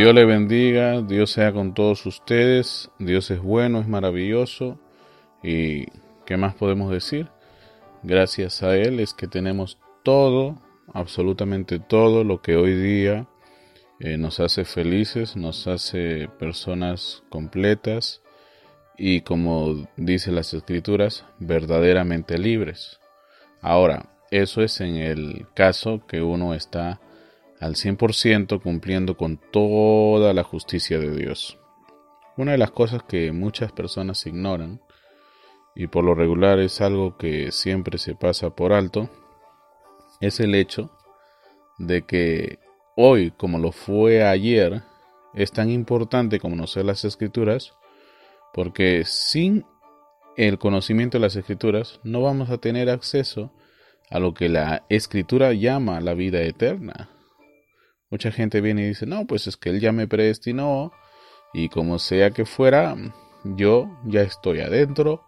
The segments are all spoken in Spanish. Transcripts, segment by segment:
Dios le bendiga, Dios sea con todos ustedes, Dios es bueno, es maravilloso y ¿qué más podemos decir? Gracias a Él es que tenemos todo, absolutamente todo lo que hoy día eh, nos hace felices, nos hace personas completas y como dice las escrituras, verdaderamente libres. Ahora, eso es en el caso que uno está al 100% cumpliendo con toda la justicia de Dios. Una de las cosas que muchas personas ignoran, y por lo regular es algo que siempre se pasa por alto, es el hecho de que hoy, como lo fue ayer, es tan importante conocer las escrituras, porque sin el conocimiento de las escrituras no vamos a tener acceso a lo que la escritura llama la vida eterna. Mucha gente viene y dice, no, pues es que Él ya me predestinó y como sea que fuera, yo ya estoy adentro,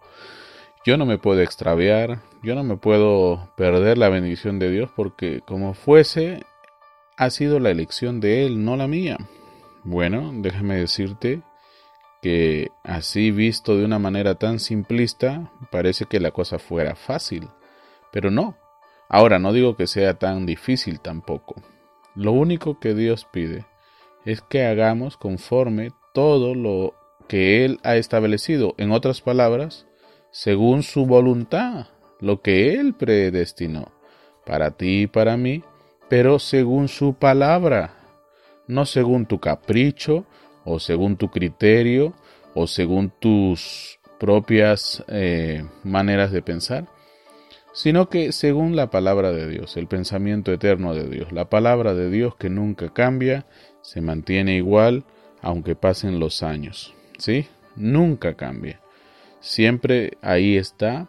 yo no me puedo extraviar, yo no me puedo perder la bendición de Dios porque como fuese, ha sido la elección de Él, no la mía. Bueno, déjame decirte que así visto de una manera tan simplista, parece que la cosa fuera fácil, pero no. Ahora no digo que sea tan difícil tampoco. Lo único que Dios pide es que hagamos conforme todo lo que Él ha establecido. En otras palabras, según su voluntad, lo que Él predestinó para ti y para mí, pero según su palabra, no según tu capricho o según tu criterio o según tus propias eh, maneras de pensar, sino que según la palabra de Dios, el pensamiento eterno de Dios, la palabra de Dios que nunca cambia, se mantiene igual aunque pasen los años, ¿sí? Nunca cambia. Siempre ahí está,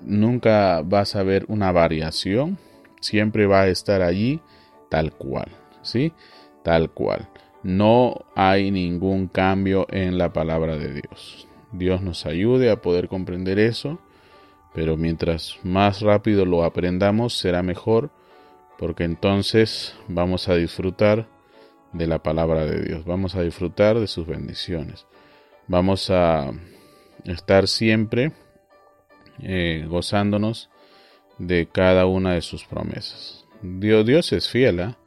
nunca vas a ver una variación, siempre va a estar allí tal cual, ¿sí? Tal cual. No hay ningún cambio en la palabra de Dios. Dios nos ayude a poder comprender eso pero mientras más rápido lo aprendamos será mejor, porque entonces vamos a disfrutar de la palabra de Dios, vamos a disfrutar de sus bendiciones, vamos a estar siempre eh, gozándonos de cada una de sus promesas. Dios, es fiel, ¿ah?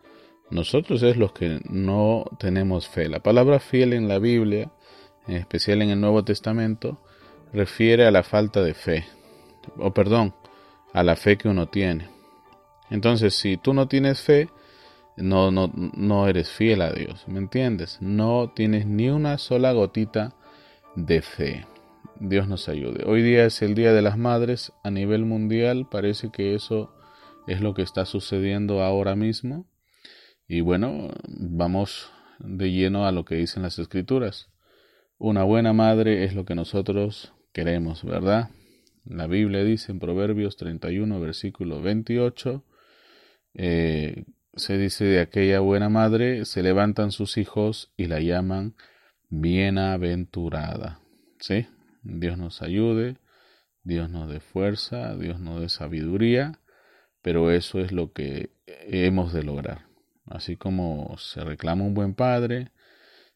nosotros es los que no tenemos fe. La palabra fiel en la Biblia, en especial en el Nuevo Testamento, refiere a la falta de fe o perdón, a la fe que uno tiene. Entonces, si tú no tienes fe, no, no, no eres fiel a Dios, ¿me entiendes? No tienes ni una sola gotita de fe. Dios nos ayude. Hoy día es el Día de las Madres a nivel mundial. Parece que eso es lo que está sucediendo ahora mismo. Y bueno, vamos de lleno a lo que dicen las escrituras. Una buena madre es lo que nosotros queremos, ¿verdad? La Biblia dice en Proverbios 31, versículo 28, eh, se dice de aquella buena madre, se levantan sus hijos y la llaman bienaventurada. ¿Sí? Dios nos ayude, Dios nos dé fuerza, Dios nos dé sabiduría, pero eso es lo que hemos de lograr. Así como se reclama un buen padre,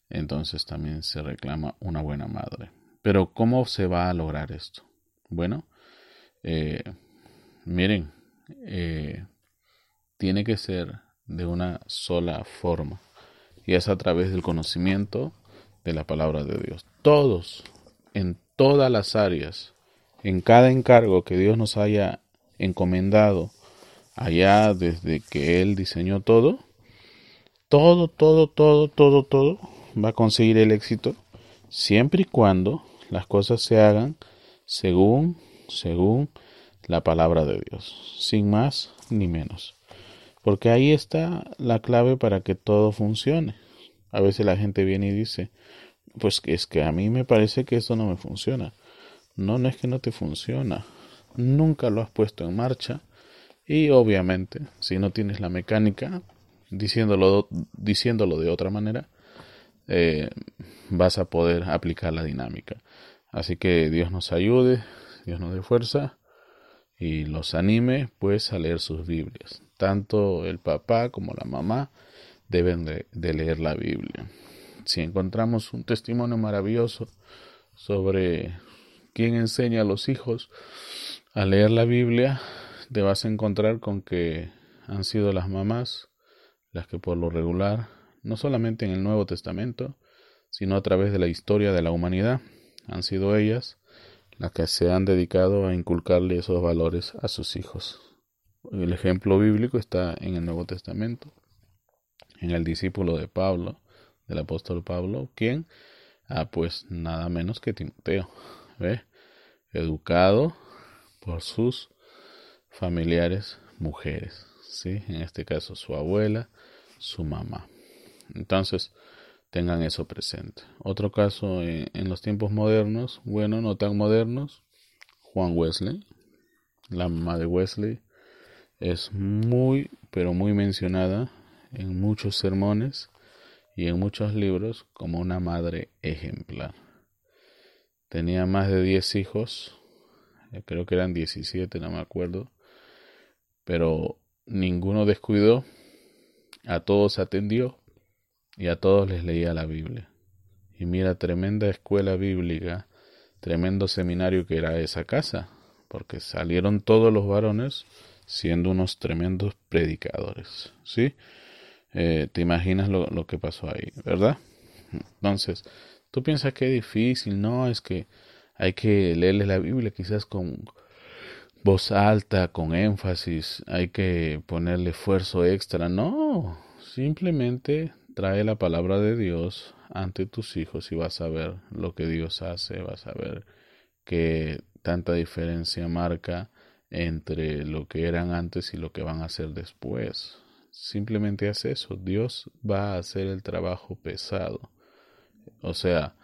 entonces también se reclama una buena madre. Pero ¿cómo se va a lograr esto? Bueno, eh, miren, eh, tiene que ser de una sola forma y es a través del conocimiento de la palabra de Dios. Todos, en todas las áreas, en cada encargo que Dios nos haya encomendado, allá desde que Él diseñó todo, todo, todo, todo, todo, todo va a conseguir el éxito siempre y cuando las cosas se hagan según, según la palabra de Dios, sin más ni menos. Porque ahí está la clave para que todo funcione. A veces la gente viene y dice, pues es que a mí me parece que esto no me funciona. No, no es que no te funciona. Nunca lo has puesto en marcha. Y obviamente, si no tienes la mecánica, diciéndolo, diciéndolo de otra manera, eh, vas a poder aplicar la dinámica. Así que Dios nos ayude, Dios nos dé fuerza y los anime pues a leer sus Biblias. Tanto el papá como la mamá deben de, leer la Biblia. Si encontramos un testimonio maravilloso sobre quién enseña a los hijos a leer la Biblia, te vas a encontrar con que han sido las mamás las que por lo regular, no solamente en el Nuevo Testamento, sino a través de la historia de la humanidad, han sido ellas las que se han dedicado a inculcarle esos valores a sus hijos. El ejemplo bíblico está en el Nuevo Testamento, en el discípulo de Pablo, del apóstol Pablo, quien, ah, pues nada menos que Timoteo, ¿ve? educado por sus familiares mujeres, ¿sí? En este caso su abuela, su mamá. Entonces, tengan eso presente. Otro caso en, en los tiempos modernos, bueno, no tan modernos, Juan Wesley, la mamá de Wesley, es muy, pero muy mencionada en muchos sermones y en muchos libros como una madre ejemplar. Tenía más de 10 hijos, eh, creo que eran 17, no me acuerdo, pero ninguno descuidó, a todos atendió y a todos les leía la Biblia. Y mira, tremenda escuela bíblica, tremendo seminario que era esa casa, porque salieron todos los varones siendo unos tremendos predicadores, ¿sí? Eh, te imaginas lo, lo, que pasó ahí, ¿verdad? Entonces, tú piensas que es difícil, no, es que hay que leerle la Biblia quizás con voz alta, con énfasis, hay que ponerle esfuerzo extra, no, simplemente trae la palabra de Dios ante tus hijos y vas a ver lo que Dios hace, vas a ver que tanta diferencia marca entre lo que eran antes y lo que van a hacer después. Simplemente hace eso. Dios va a hacer el trabajo pesado. O sea,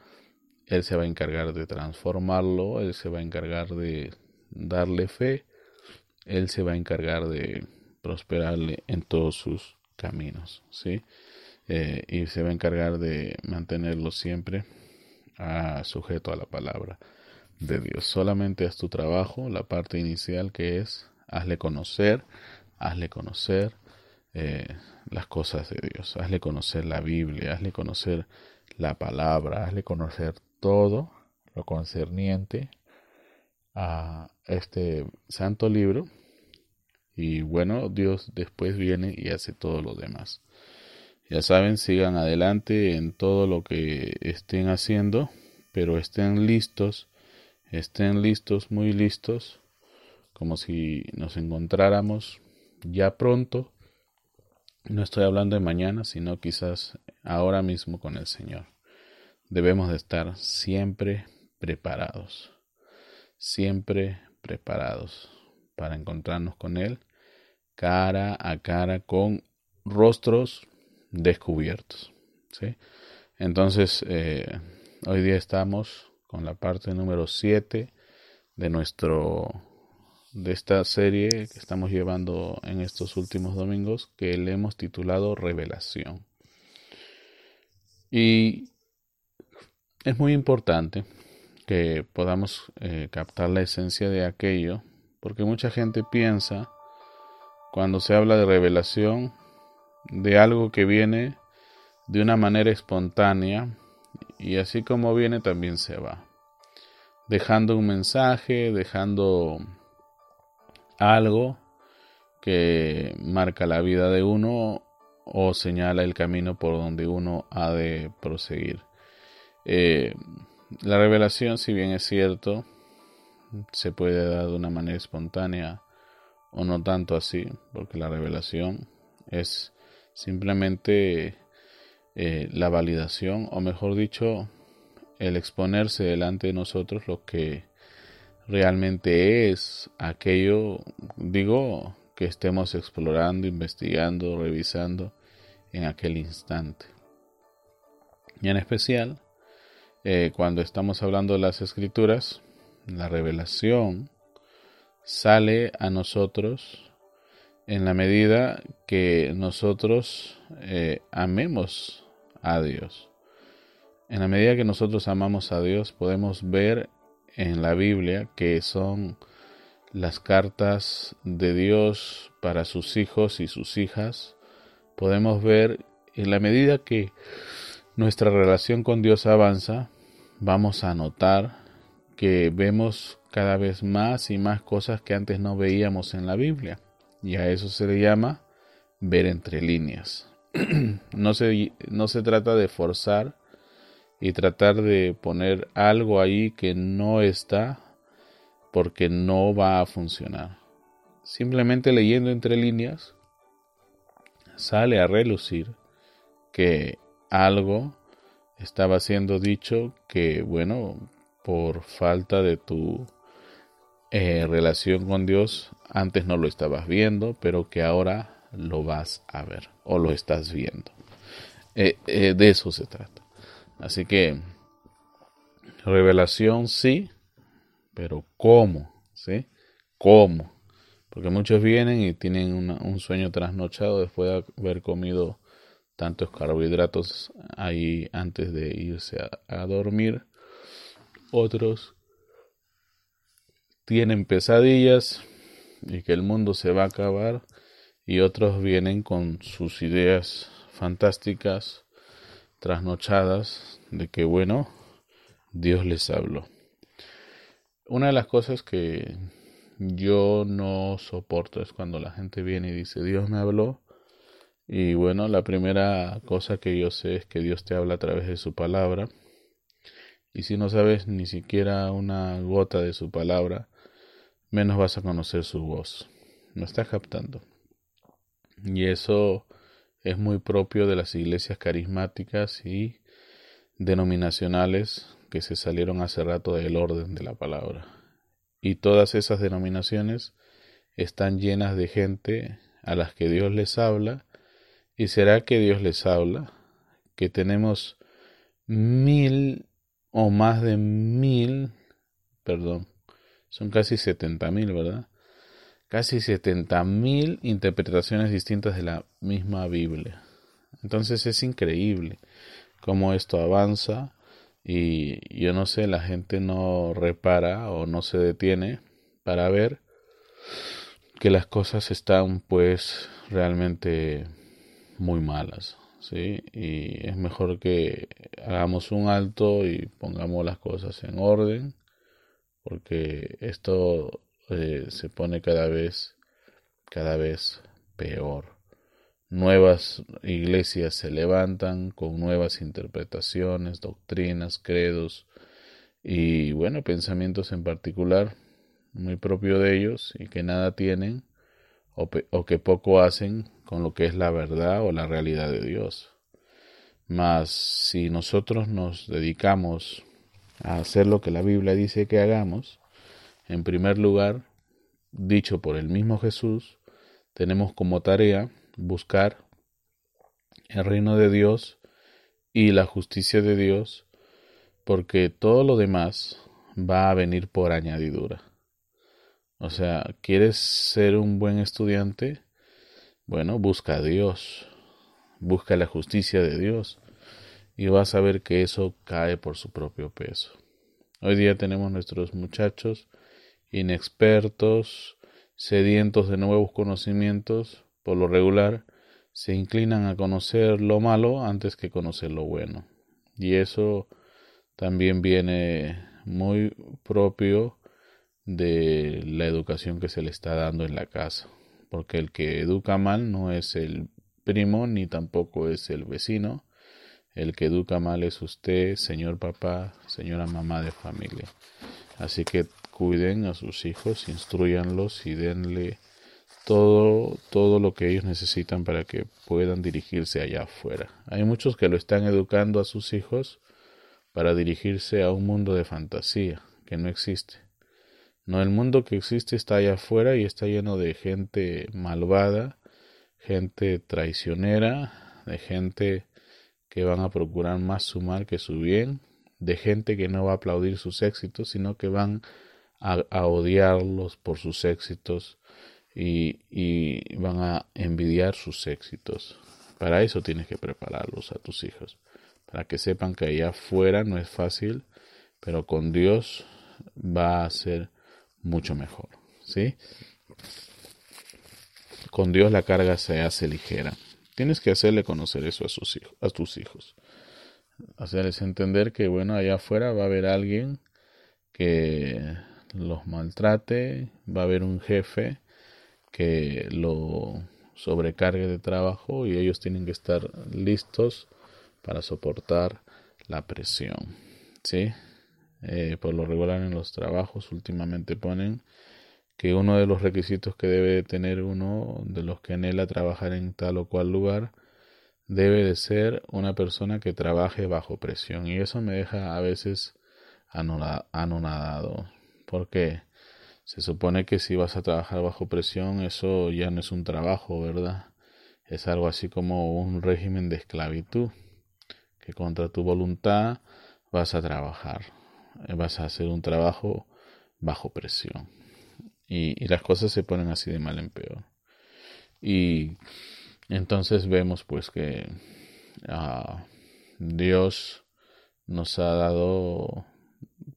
Él se va a encargar de transformarlo, Él se va a encargar de darle fe, Él se va a encargar de prosperarle en todos sus caminos, ¿sí? Eh, y se va a encargar de mantenerlo siempre ah, sujeto a la palabra de Dios. Solamente haz tu trabajo, la parte inicial que es hazle conocer, hazle conocer eh, las cosas de Dios, hazle conocer la Biblia, hazle conocer la palabra, hazle conocer todo lo concerniente a este santo libro y bueno, Dios después viene y hace todo lo demás. Ya saben, sigan adelante en todo lo que estén haciendo, pero estén listos estén listos, muy listos, como si nos encontráramos ya pronto. No estoy hablando de mañana, sino quizás ahora mismo con el Señor. Debemos de estar siempre preparados, siempre preparados para encontrarnos con Él cara a cara con rostros descubiertos. ¿sí? Entonces, eh, hoy día estamos con la parte número 7 de nuestro de esta serie que estamos llevando en estos últimos domingos que le hemos titulado Revelación. Y es muy importante que podamos eh, captar la esencia de aquello, porque mucha gente piensa, cuando se habla de revelación, de algo que viene de una manera espontánea, y así como viene también se va. Dejando un mensaje, dejando algo que marca la vida de uno o señala el camino por donde uno ha de proseguir. Eh, la revelación, si bien es cierto, se puede dar de una manera espontánea o no tanto así, porque la revelación es simplemente eh, la validación, o mejor dicho, el exponerse delante de nosotros lo que realmente es aquello, digo, que estemos explorando, investigando, revisando en aquel instante. Y en especial, eh, cuando estamos hablando de las escrituras, la revelación sale a nosotros en la medida que nosotros eh, amemos a Dios. En la medida que nosotros amamos a Dios, podemos ver en la Biblia que son las cartas de Dios para sus hijos y sus hijas. Podemos ver en la medida que nuestra relación con Dios avanza, vamos a notar que vemos cada vez más y más cosas que antes no veíamos en la Biblia. Y a eso se le llama ver entre líneas. no, se, no se trata de forzar y tratar de poner algo ahí que no está porque no va a funcionar. Simplemente leyendo entre líneas sale a relucir que algo estaba siendo dicho que, bueno, por falta de tu eh, relación con Dios, antes no lo estabas viendo, pero que ahora lo vas a ver o lo estás viendo. Eh, eh, de eso se trata. Así que, revelación sí, pero ¿cómo? ¿Sí? ¿Cómo? Porque muchos vienen y tienen un sueño trasnochado después de haber comido tantos carbohidratos ahí antes de irse a dormir otros tienen pesadillas y que el mundo se va a acabar y otros vienen con sus ideas fantásticas trasnochadas de que bueno, Dios les habló. Una de las cosas que yo no soporto es cuando la gente viene y dice Dios me habló y bueno, la primera cosa que yo sé es que Dios te habla a través de su palabra y si no sabes ni siquiera una gota de su palabra, menos vas a conocer su voz. ¿Me estás captando? Y eso es muy propio de las iglesias carismáticas y denominacionales que se salieron hace rato del orden de la palabra. Y todas esas denominaciones están llenas de gente a las que Dios les habla. ¿Y será que Dios les habla? Que tenemos mil o más de mil, perdón, son casi setenta mil, ¿verdad? Casi setenta mil interpretaciones distintas de la misma Biblia. Entonces es increíble cómo esto avanza y yo no sé, la gente no repara o no se detiene para ver que las cosas están pues realmente muy malas. ¿sí? Y es mejor que hagamos un alto y pongamos las cosas en orden, porque esto eh, se pone cada vez, cada vez peor. Nuevas iglesias se levantan con nuevas interpretaciones, doctrinas, credos y bueno, pensamientos en particular muy propio de ellos y que nada tienen o, que poco hacen con lo que es la verdad o la realidad de Dios. Mas si nosotros nos dedicamos hacer lo que la Biblia dice que hagamos, en primer lugar, dicho por el mismo Jesús, tenemos como tarea buscar el reino de Dios y la justicia de Dios, porque todo lo demás va a venir por añadidura. O sea, ¿quieres ser un buen estudiante? Bueno, busca a Dios, busca la justicia de Dios y vas a ver que eso cae por su propio peso. Hoy día tenemos nuestros muchachos inexpertos, sedientos de nuevos conocimientos, por lo regular, se inclinan a conocer lo malo antes que conocer lo bueno. Y eso también viene muy propio de la educación que se le está dando en la casa, porque el que educa mal no es el primo ni tampoco es el vecino, el que educa mal es usted, señor papá, señora mamá de familia. Así que cuiden a sus hijos, instruyanlos y denle todo, todo lo que ellos necesitan para que puedan dirigirse allá afuera. Hay muchos que lo están educando a sus hijos para dirigirse a un mundo de fantasía que no existe. No, el mundo que existe está allá afuera y está lleno de gente malvada, gente traicionera, de gente que van a procurar más su mal que su bien, de gente que no va a aplaudir sus éxitos, sino que van a, odiarlos por sus éxitos y, van a envidiar sus éxitos. Para eso tienes que prepararlos a tus hijos, para que sepan que allá afuera no es fácil, pero con Dios va a ser mucho mejor, ¿sí? Con Dios la carga se hace ligera. Tienes que hacerle conocer eso a, sus hijos, a tus hijos. hacerles entender que, bueno, allá afuera va a haber alguien que los maltrate, va a haber un jefe que lo sobrecargue de trabajo y ellos tienen que estar listos para soportar la presión. ¿sí? Eh, por lo regular en los trabajos últimamente ponen que uno de los requisitos que debe tener uno de los que anhela trabajar en tal o cual lugar debe de ser una persona que trabaje bajo presión. Y eso me deja a veces anonadado. Porque se supone que si vas a trabajar bajo presión eso ya no es un trabajo verdad es algo así como un régimen de esclavitud que contra tu voluntad vas a trabajar eh, vas a hacer un trabajo bajo presión y, las cosas se ponen así de mal en peor. Y entonces vemos pues que ah, Dios nos ha dado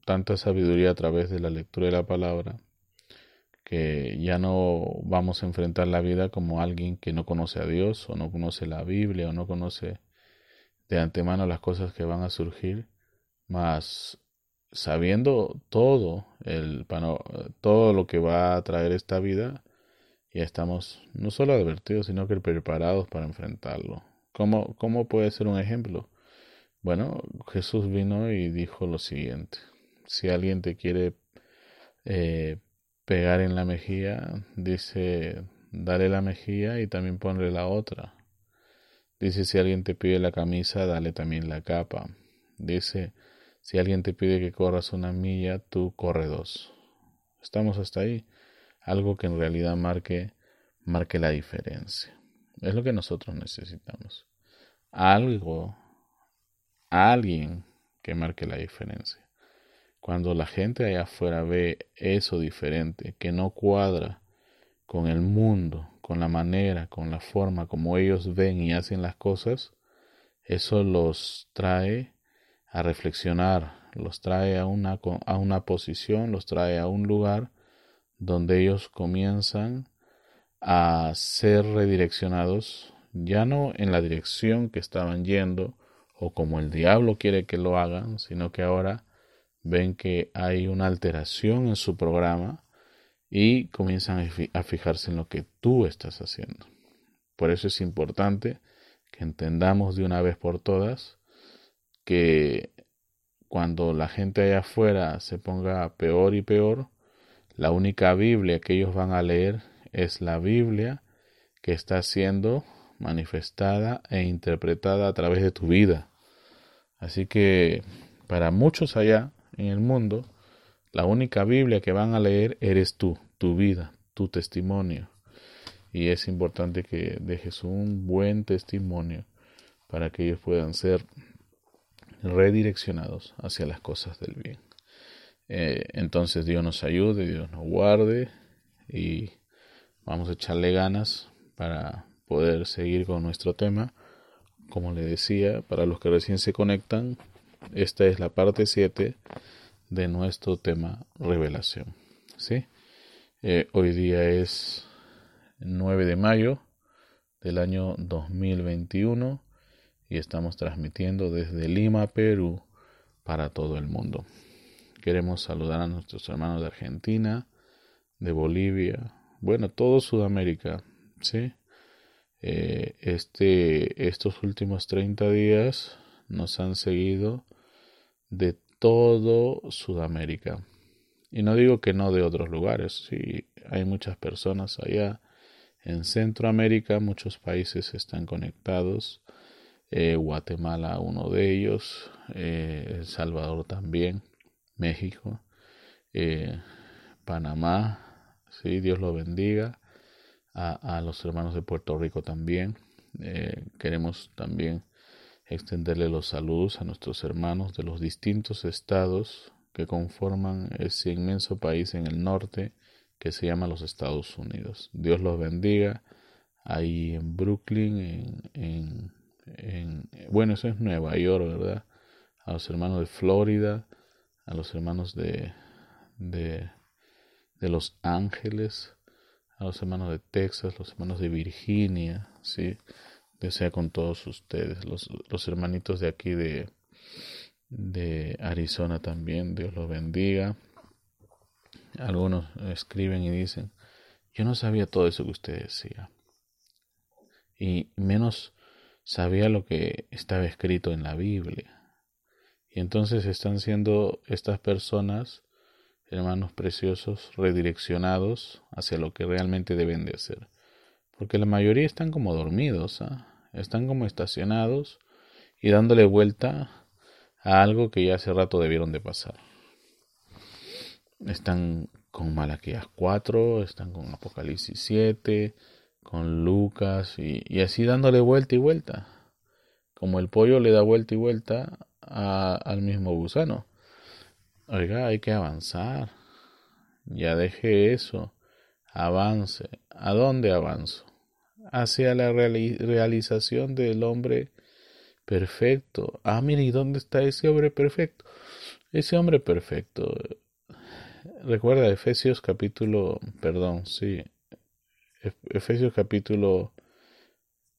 tanta sabiduría a través de la lectura de la palabra que ya no vamos a enfrentar la vida como alguien que no conoce a Dios o no conoce la Biblia o no conoce de antemano las cosas que van a surgir, más sabiendo todo el todo lo que va a traer esta vida ya estamos no solo advertidos sino que preparados para enfrentarlo. Cómo cómo puede ser un ejemplo bueno Jesús vino y dijo lo siguiente. Si alguien te quiere eh, pegar en la mejilla dice dale la mejilla y también ponle la otra dice si alguien te pide la camisa dale también la capa dice si alguien te pide que corras una milla, tú corre dos. Estamos hasta ahí. Algo que en realidad marque, marque la diferencia. Es lo que nosotros necesitamos. Algo, alguien que marque la diferencia. Cuando la gente allá afuera ve eso diferente, que no cuadra con el mundo, con la manera, con la forma como ellos ven y hacen las cosas, eso los trae a reflexionar, los trae a una, a una posición, los trae a un lugar donde ellos comienzan a ser redireccionados, ya no en la dirección que estaban yendo o como el diablo quiere que lo hagan, sino que ahora ven que hay una alteración en su programa y comienzan a fijarse en lo que tú estás haciendo. Por eso es importante que entendamos de una vez por todas que cuando la gente allá afuera se ponga peor y peor, la única Biblia que ellos van a leer es la Biblia que está siendo manifestada e interpretada a través de tu vida. Así que para muchos allá en el mundo, la única Biblia que van a leer eres tú, tu vida, tu testimonio. Y es importante que dejes un buen testimonio para que ellos puedan ser redireccionados hacia las cosas del bien. Eh, entonces Dios nos ayude, Dios nos guarde y vamos a echarle ganas para poder seguir con nuestro tema. Como le decía, para los que recién se conectan, esta es la parte 7 de nuestro tema revelación. ¿sí? Eh, hoy día es 9 de mayo del año 2021 y estamos transmitiendo desde Lima, Perú, para todo el mundo. Queremos saludar a nuestros hermanos de Argentina, de Bolivia, bueno, todo Sudamérica, ¿sí? Eh, este, estos últimos 30 días nos han seguido de todo Sudamérica. Y no digo que no de otros lugares, hay muchas personas allá. En Centroamérica muchos países están conectados eh, Guatemala uno de ellos, eh, El Salvador también, México, eh, Panamá, sí, Dios lo bendiga, a, los hermanos de Puerto Rico también. queremos también extenderle los saludos a nuestros hermanos de los distintos estados que conforman ese inmenso país en el norte que se llama los Estados Unidos. Dios los bendiga ahí en Brooklyn, en en, bueno, eso es Nueva York, ¿verdad? A los hermanos de Florida, a los hermanos de, de, Los Ángeles, a los hermanos de Texas, los hermanos de Virginia, ¿sí? Desea con todos ustedes, los, los hermanitos de aquí de, de Arizona también, Dios los bendiga. Algunos escriben y dicen, yo no sabía todo eso que usted decía. Y menos sabía lo que estaba escrito en la Biblia. Y entonces están siendo estas personas, hermanos preciosos, redireccionados hacia lo que realmente deben de hacer. Porque la mayoría están como dormidos, ¿ah? están como estacionados y dándole vuelta a algo que ya hace rato debieron de pasar. Están con Malaquías 4, están con Apocalipsis 7, con Lucas y, así dándole vuelta y vuelta. Como el pollo le da vuelta y vuelta al mismo gusano. Oiga, hay que avanzar. Ya deje eso. Avance. ¿A dónde avanzo? Hacia la realización del hombre perfecto. Ah, mire, ¿y dónde está ese hombre perfecto? Ese hombre perfecto. Recuerda Efesios capítulo, perdón, sí. Efesios capítulo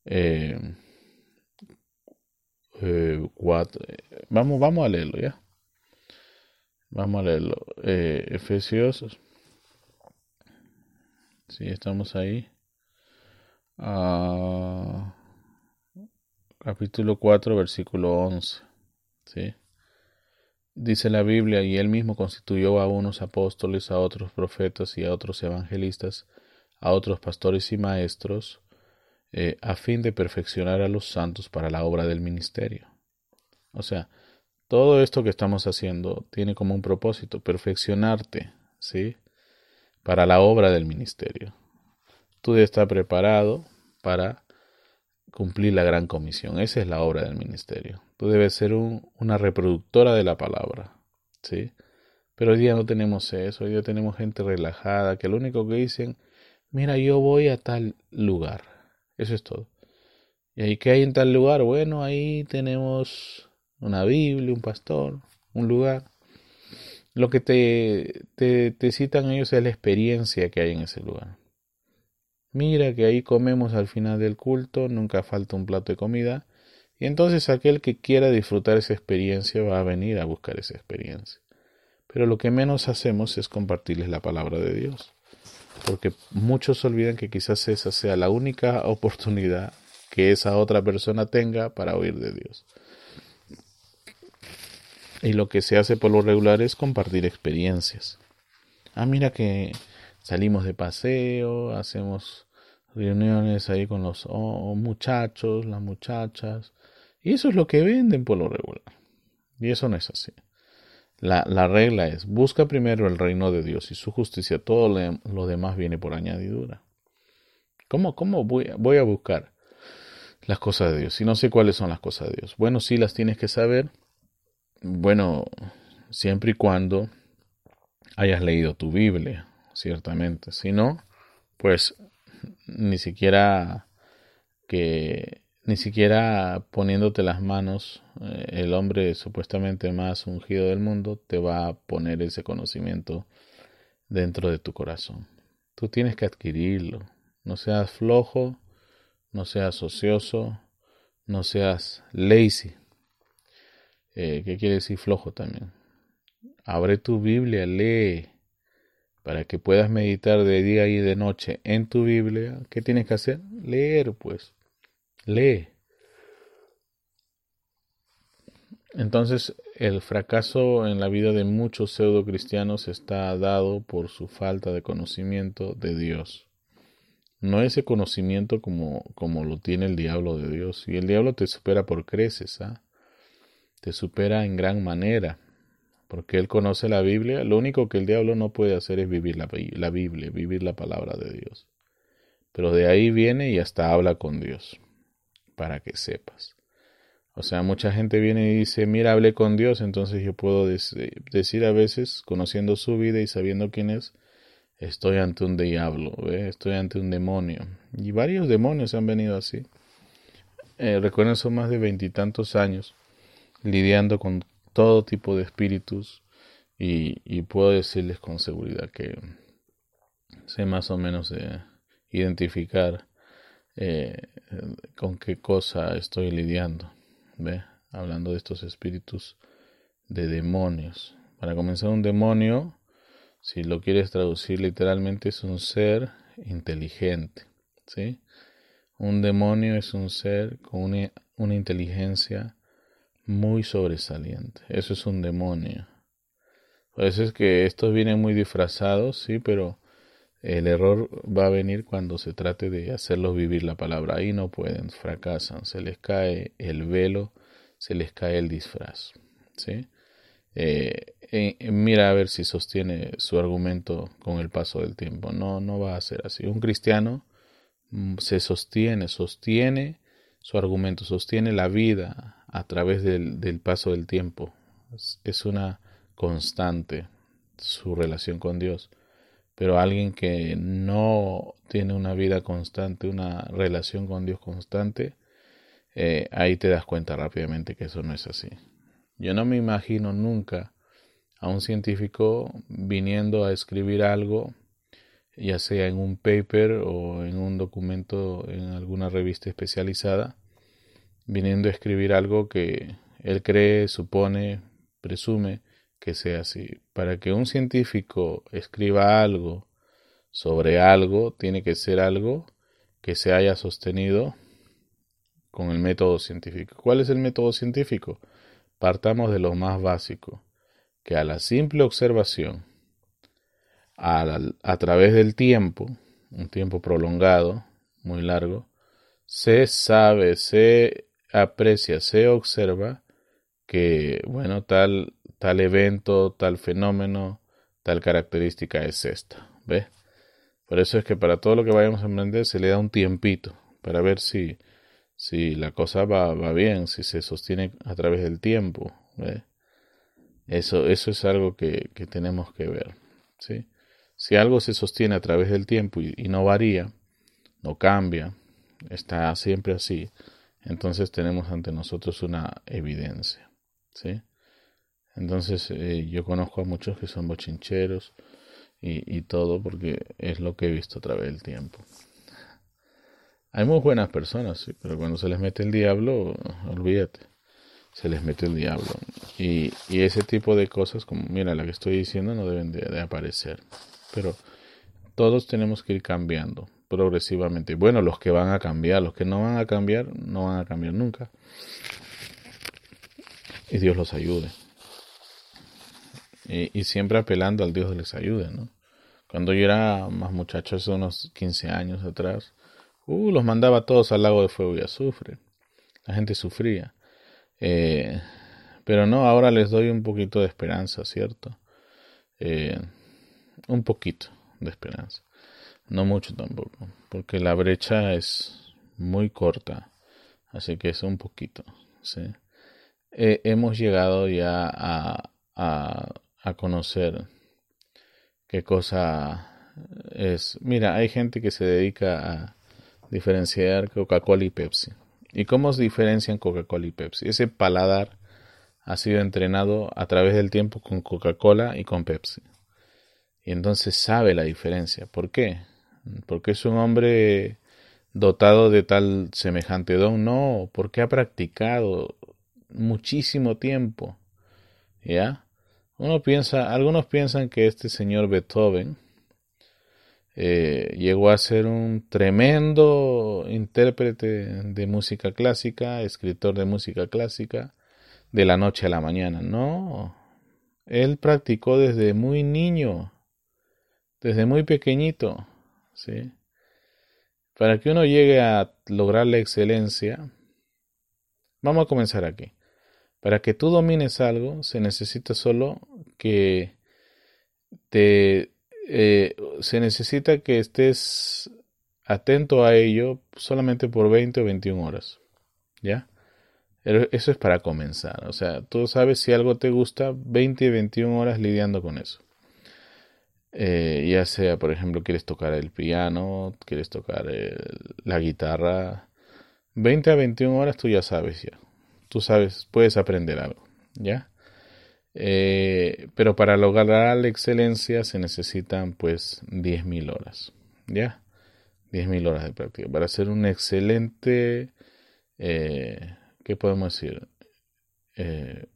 eh, eh, Vamos, vamos a leerlo ya. Vamos a leerlo. Eh, Efesios. Sí, estamos ahí. Ah, capítulo 4, versículo 11. ¿sí? Dice la Biblia, y él mismo constituyó a unos apóstoles, a otros profetas y a otros evangelistas, a otros pastores y maestros, eh, a fin de perfeccionar a los santos para la obra del ministerio. O sea, todo esto que estamos haciendo tiene como un propósito, perfeccionarte, ¿sí? Para la obra del ministerio. Tú debes estar preparado para cumplir la gran comisión. Esa es la obra del ministerio. Tú debes ser una reproductora de la palabra, ¿sí? Pero hoy día no tenemos eso, hoy día tenemos gente relajada que lo único que dicen, mira, yo voy a tal lugar. Eso es todo. ¿Y ahí qué hay en tal lugar? Bueno, ahí tenemos una Biblia, un pastor, un lugar. Lo que te, te, te citan ellos es la experiencia que hay en ese lugar. Mira que ahí comemos al final del culto, nunca falta un plato de comida. Y entonces aquel que quiera disfrutar esa experiencia va a venir a buscar esa experiencia. Pero lo que menos hacemos es compartirles la palabra de Dios porque muchos olvidan que quizás esa sea la única oportunidad que esa otra persona tenga para oír de Dios. Y lo que se hace por lo regular es compartir experiencias. Ah, mira que salimos de paseo, hacemos reuniones ahí con los muchachos, las muchachas, y eso es lo que venden por lo regular. Y eso no es así. La, la, regla es, busca primero el reino de Dios y su justicia, todo lo demás viene por añadidura. ¿Cómo, cómo voy, voy a buscar las cosas de Dios si no sé cuáles son las cosas de Dios? Bueno, sí las tienes que saber, bueno, siempre y cuando hayas leído tu Biblia, ciertamente. Si no, pues ni siquiera que ni siquiera poniéndote las manos, eh, el hombre supuestamente más ungido del mundo te va a poner ese conocimiento dentro de tu corazón. Tú tienes que adquirirlo. No seas flojo, no seas ocioso, no seas lazy. Eh, ¿Qué quiere decir flojo también? Abre tu Biblia, lee, para que puedas meditar de día y de noche en tu Biblia. ¿Qué tienes que hacer? Leer, pues. Lee. Entonces, el fracaso en la vida de muchos pseudo cristianos está dado por su falta de conocimiento de Dios. No ese conocimiento como, como lo tiene el diablo de Dios. Y el diablo te supera por creces, ¿ah? Te supera en gran manera. Porque él conoce la Biblia. Lo único que el diablo no puede hacer es vivir la, la Biblia, vivir la palabra de Dios. Pero de ahí viene y hasta habla con Dios para que sepas. O sea, mucha gente viene y dice, mira, hablé con Dios, entonces yo puedo decir a veces, conociendo su vida y sabiendo quién es, estoy ante un diablo, estoy ante un demonio. Y varios demonios han venido así. Eh, recuerden, son más de veintitantos años lidiando con todo tipo de espíritus y, puedo decirles con seguridad que sé más o menos de identificar eh, con qué cosa estoy lidiando. ¿ve? hablando de estos espíritus de demonios. Para comenzar, un demonio, si lo quieres traducir literalmente, es un ser inteligente. ¿sí? Un demonio es un ser con una, una inteligencia muy sobresaliente. Eso es un demonio. Por eso es que estos vienen muy disfrazados, sí, pero el error va a venir cuando se trate de hacerlos vivir la palabra. Ahí no pueden, fracasan, se les cae el velo, se les cae el disfraz. ¿sí? Eh, eh, mira a ver si sostiene su argumento con el paso del tiempo. No, no va a ser así. Un cristiano mm, se sostiene, sostiene su argumento, sostiene la vida a través del, del paso del tiempo. es una constante su relación con Dios. Pero alguien que no tiene una vida constante, una relación con Dios constante, eh, ahí te das cuenta rápidamente que eso no es así. Yo no me imagino nunca a un científico viniendo a escribir algo, ya sea en un paper o en un documento en alguna revista especializada, viniendo a escribir algo que él cree, supone, presume que sea así. Para que un científico escriba algo sobre algo, tiene que ser algo que se haya sostenido con el método científico. ¿Cuál es el método científico? Partamos de lo más básico, que a la simple observación, a, través del tiempo, un tiempo prolongado, muy largo, se sabe, se aprecia, se observa que, bueno, tal tal evento, tal fenómeno, tal característica es esta. ¿Ves? Por eso es que para todo lo que vayamos a emprender se le da un tiempito para ver si, si la cosa va, va bien, si se sostiene a través del tiempo. ¿ves? Eso, eso es algo que, que, tenemos que ver. ¿sí? Si algo se sostiene a través del tiempo y, y no varía, no cambia, está siempre así, entonces tenemos ante nosotros una evidencia. ¿sí? Entonces eh, yo conozco a muchos que son bochincheros y, todo porque es lo que he visto a través del tiempo. Hay muy buenas personas, sí, pero cuando se les mete el diablo, olvídate, se les mete el diablo. Y, y ese tipo de cosas, como mira, la que estoy diciendo, no deben de, de aparecer. Pero todos tenemos que ir cambiando progresivamente. Bueno, los que van a cambiar, los que no van a cambiar, no van a cambiar nunca. Y Dios los ayude y, siempre apelando al Dios les ayude, ¿no? Cuando yo era más muchacho, hace unos 15 años atrás, uh, los mandaba todos al lago de fuego y azufre. La gente sufría. Eh, pero no, ahora les doy un poquito de esperanza, ¿cierto? Eh, un poquito de esperanza. No mucho tampoco, porque la brecha es muy corta. Así que es un poquito, ¿sí? Eh, hemos llegado ya a a conocer qué cosa es. Mira, hay gente que se dedica a diferenciar Coca-Cola y Pepsi. ¿Y cómo se diferencian Coca-Cola y Pepsi? Ese paladar ha sido entrenado a través del tiempo con Coca-Cola y con Pepsi. Y entonces sabe la diferencia. ¿Por qué? Porque es un hombre dotado de tal semejante don. No, porque ha practicado muchísimo tiempo. ¿Ya? Uno piensa, algunos piensan que este señor Beethoven eh, llegó a ser un tremendo intérprete de música clásica, escritor de música clásica, de la noche a la mañana. No, él practicó desde muy niño, desde muy pequeñito, ¿sí? Para que uno llegue a lograr la excelencia, vamos a comenzar aquí. Para que tú domines algo, se necesita solo que te eh, se necesita que estés atento a ello solamente por 20 o 21 horas. ¿Ya? Eso es para comenzar. O sea, tú sabes si algo te gusta, 20 o 21 horas lidiando con eso. Eh, ya sea, por ejemplo, quieres tocar el piano, quieres tocar la guitarra. 20 a 21 horas tú ya sabes ya tú sabes, puedes aprender algo, ¿ya? Eh, pero para lograr la excelencia se necesitan pues 10.000 horas, ¿ya? 10.000 horas de práctica. Para ser un excelente, eh, ¿qué podemos decir? eh,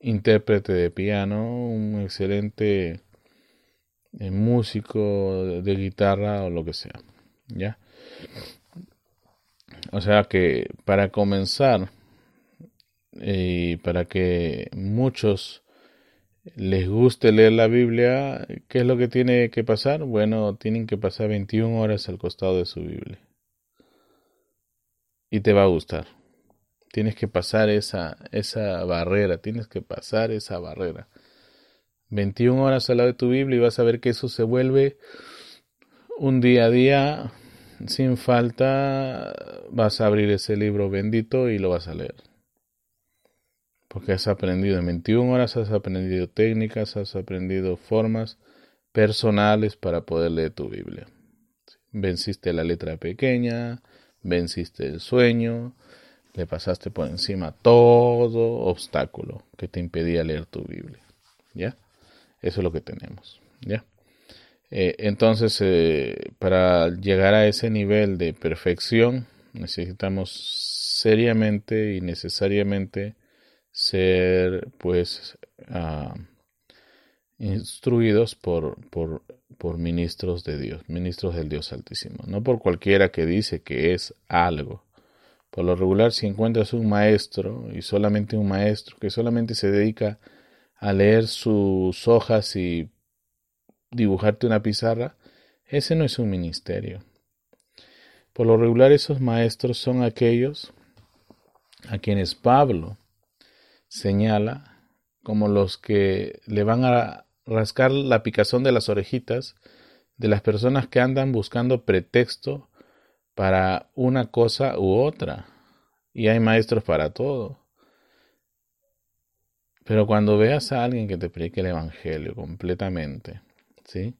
intérprete de piano, un excelente músico de guitarra o lo que sea. ¿Ya? O sea que para comenzar y para que muchos les guste leer la Biblia, ¿qué es lo que tiene que pasar? Bueno, tienen que pasar 21 horas al costado de su Biblia. Y te va a gustar. Tienes que pasar esa, esa barrera, tienes que pasar esa barrera. 21 horas al lado de tu Biblia y vas a ver que eso se vuelve un día a día sin falta. Vas a abrir ese libro bendito y lo vas a leer. Porque has aprendido en 21 horas, has aprendido técnicas, has aprendido formas personales para poder leer tu Biblia. Venciste la letra pequeña, venciste el sueño, le pasaste por encima todo obstáculo que te impedía leer tu Biblia. ¿Ya? Eso es lo que tenemos. ¿Ya? Eh, entonces, eh, para llegar a ese nivel de perfección, necesitamos seriamente y necesariamente ser pues ah, instruidos por, por, por ministros de Dios, ministros del Dios Altísimo, no por cualquiera que dice que es algo. Por lo regular, si encuentras un maestro y solamente un maestro que solamente se dedica a leer sus hojas y dibujarte una pizarra, ese no es un ministerio. Por lo regular, esos maestros son aquellos a quienes Pablo señala como los que le van a rascar la picazón de las orejitas de las personas que andan buscando pretexto para una cosa u otra. Y hay maestros para todo. Pero cuando veas a alguien que te predique el Evangelio completamente, ¿sí?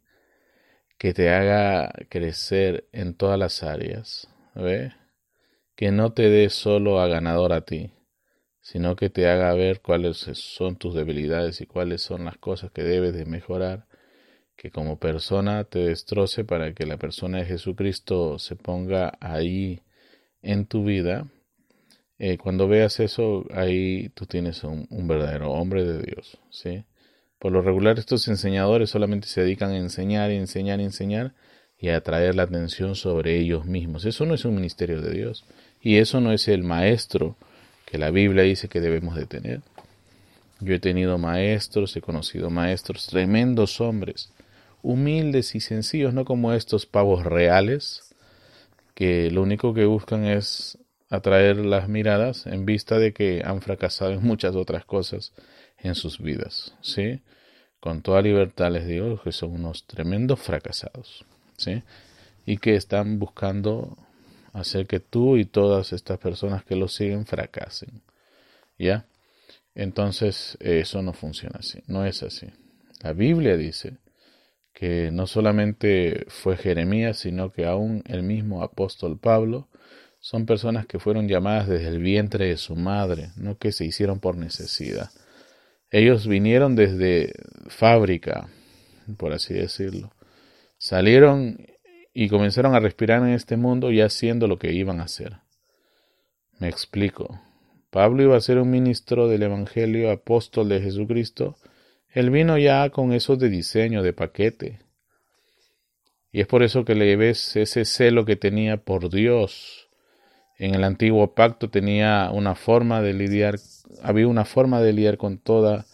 Que te haga crecer en todas las áreas, ¿ve? Que no te dé solo a ganador a ti, sino que te haga ver cuáles son tus debilidades y cuáles son las cosas que debes de mejorar, que como persona te destroce para que la persona de Jesucristo se ponga ahí en tu vida. Eh, cuando veas eso, ahí tú tienes un, verdadero hombre de Dios, ¿sí? Por lo regular, estos enseñadores solamente se dedican a enseñar enseñar enseñar y a atraer la atención sobre ellos mismos. Eso no es un ministerio de Dios. Y eso no es el maestro que la Biblia dice que debemos de tener. Yo he tenido maestros, he conocido maestros, tremendos hombres, humildes y sencillos, no como estos pavos reales, que lo único que buscan es atraer las miradas en vista de que han fracasado en muchas otras cosas en sus vidas, ¿sí? Con toda libertad les digo que son unos tremendos fracasados, ¿sí? Y que están buscando hacer que tú y todas estas personas que lo siguen fracasen. ¿Ya? Entonces eso no funciona así, no es así. La Biblia dice que no solamente fue Jeremías, sino que aún el mismo apóstol Pablo son personas que fueron llamadas desde el vientre de su madre, no que se hicieron por necesidad. Ellos vinieron desde fábrica, por así decirlo. Salieron y comenzaron a respirar en este mundo ya haciendo lo que iban a hacer. Me explico. Pablo iba a ser un ministro del Evangelio, apóstol de Jesucristo. Él vino ya con eso de diseño, de paquete. Y es por eso que le ves ese celo que tenía por Dios. En el antiguo pacto tenía una forma de lidiar, había una forma de lidiar con toda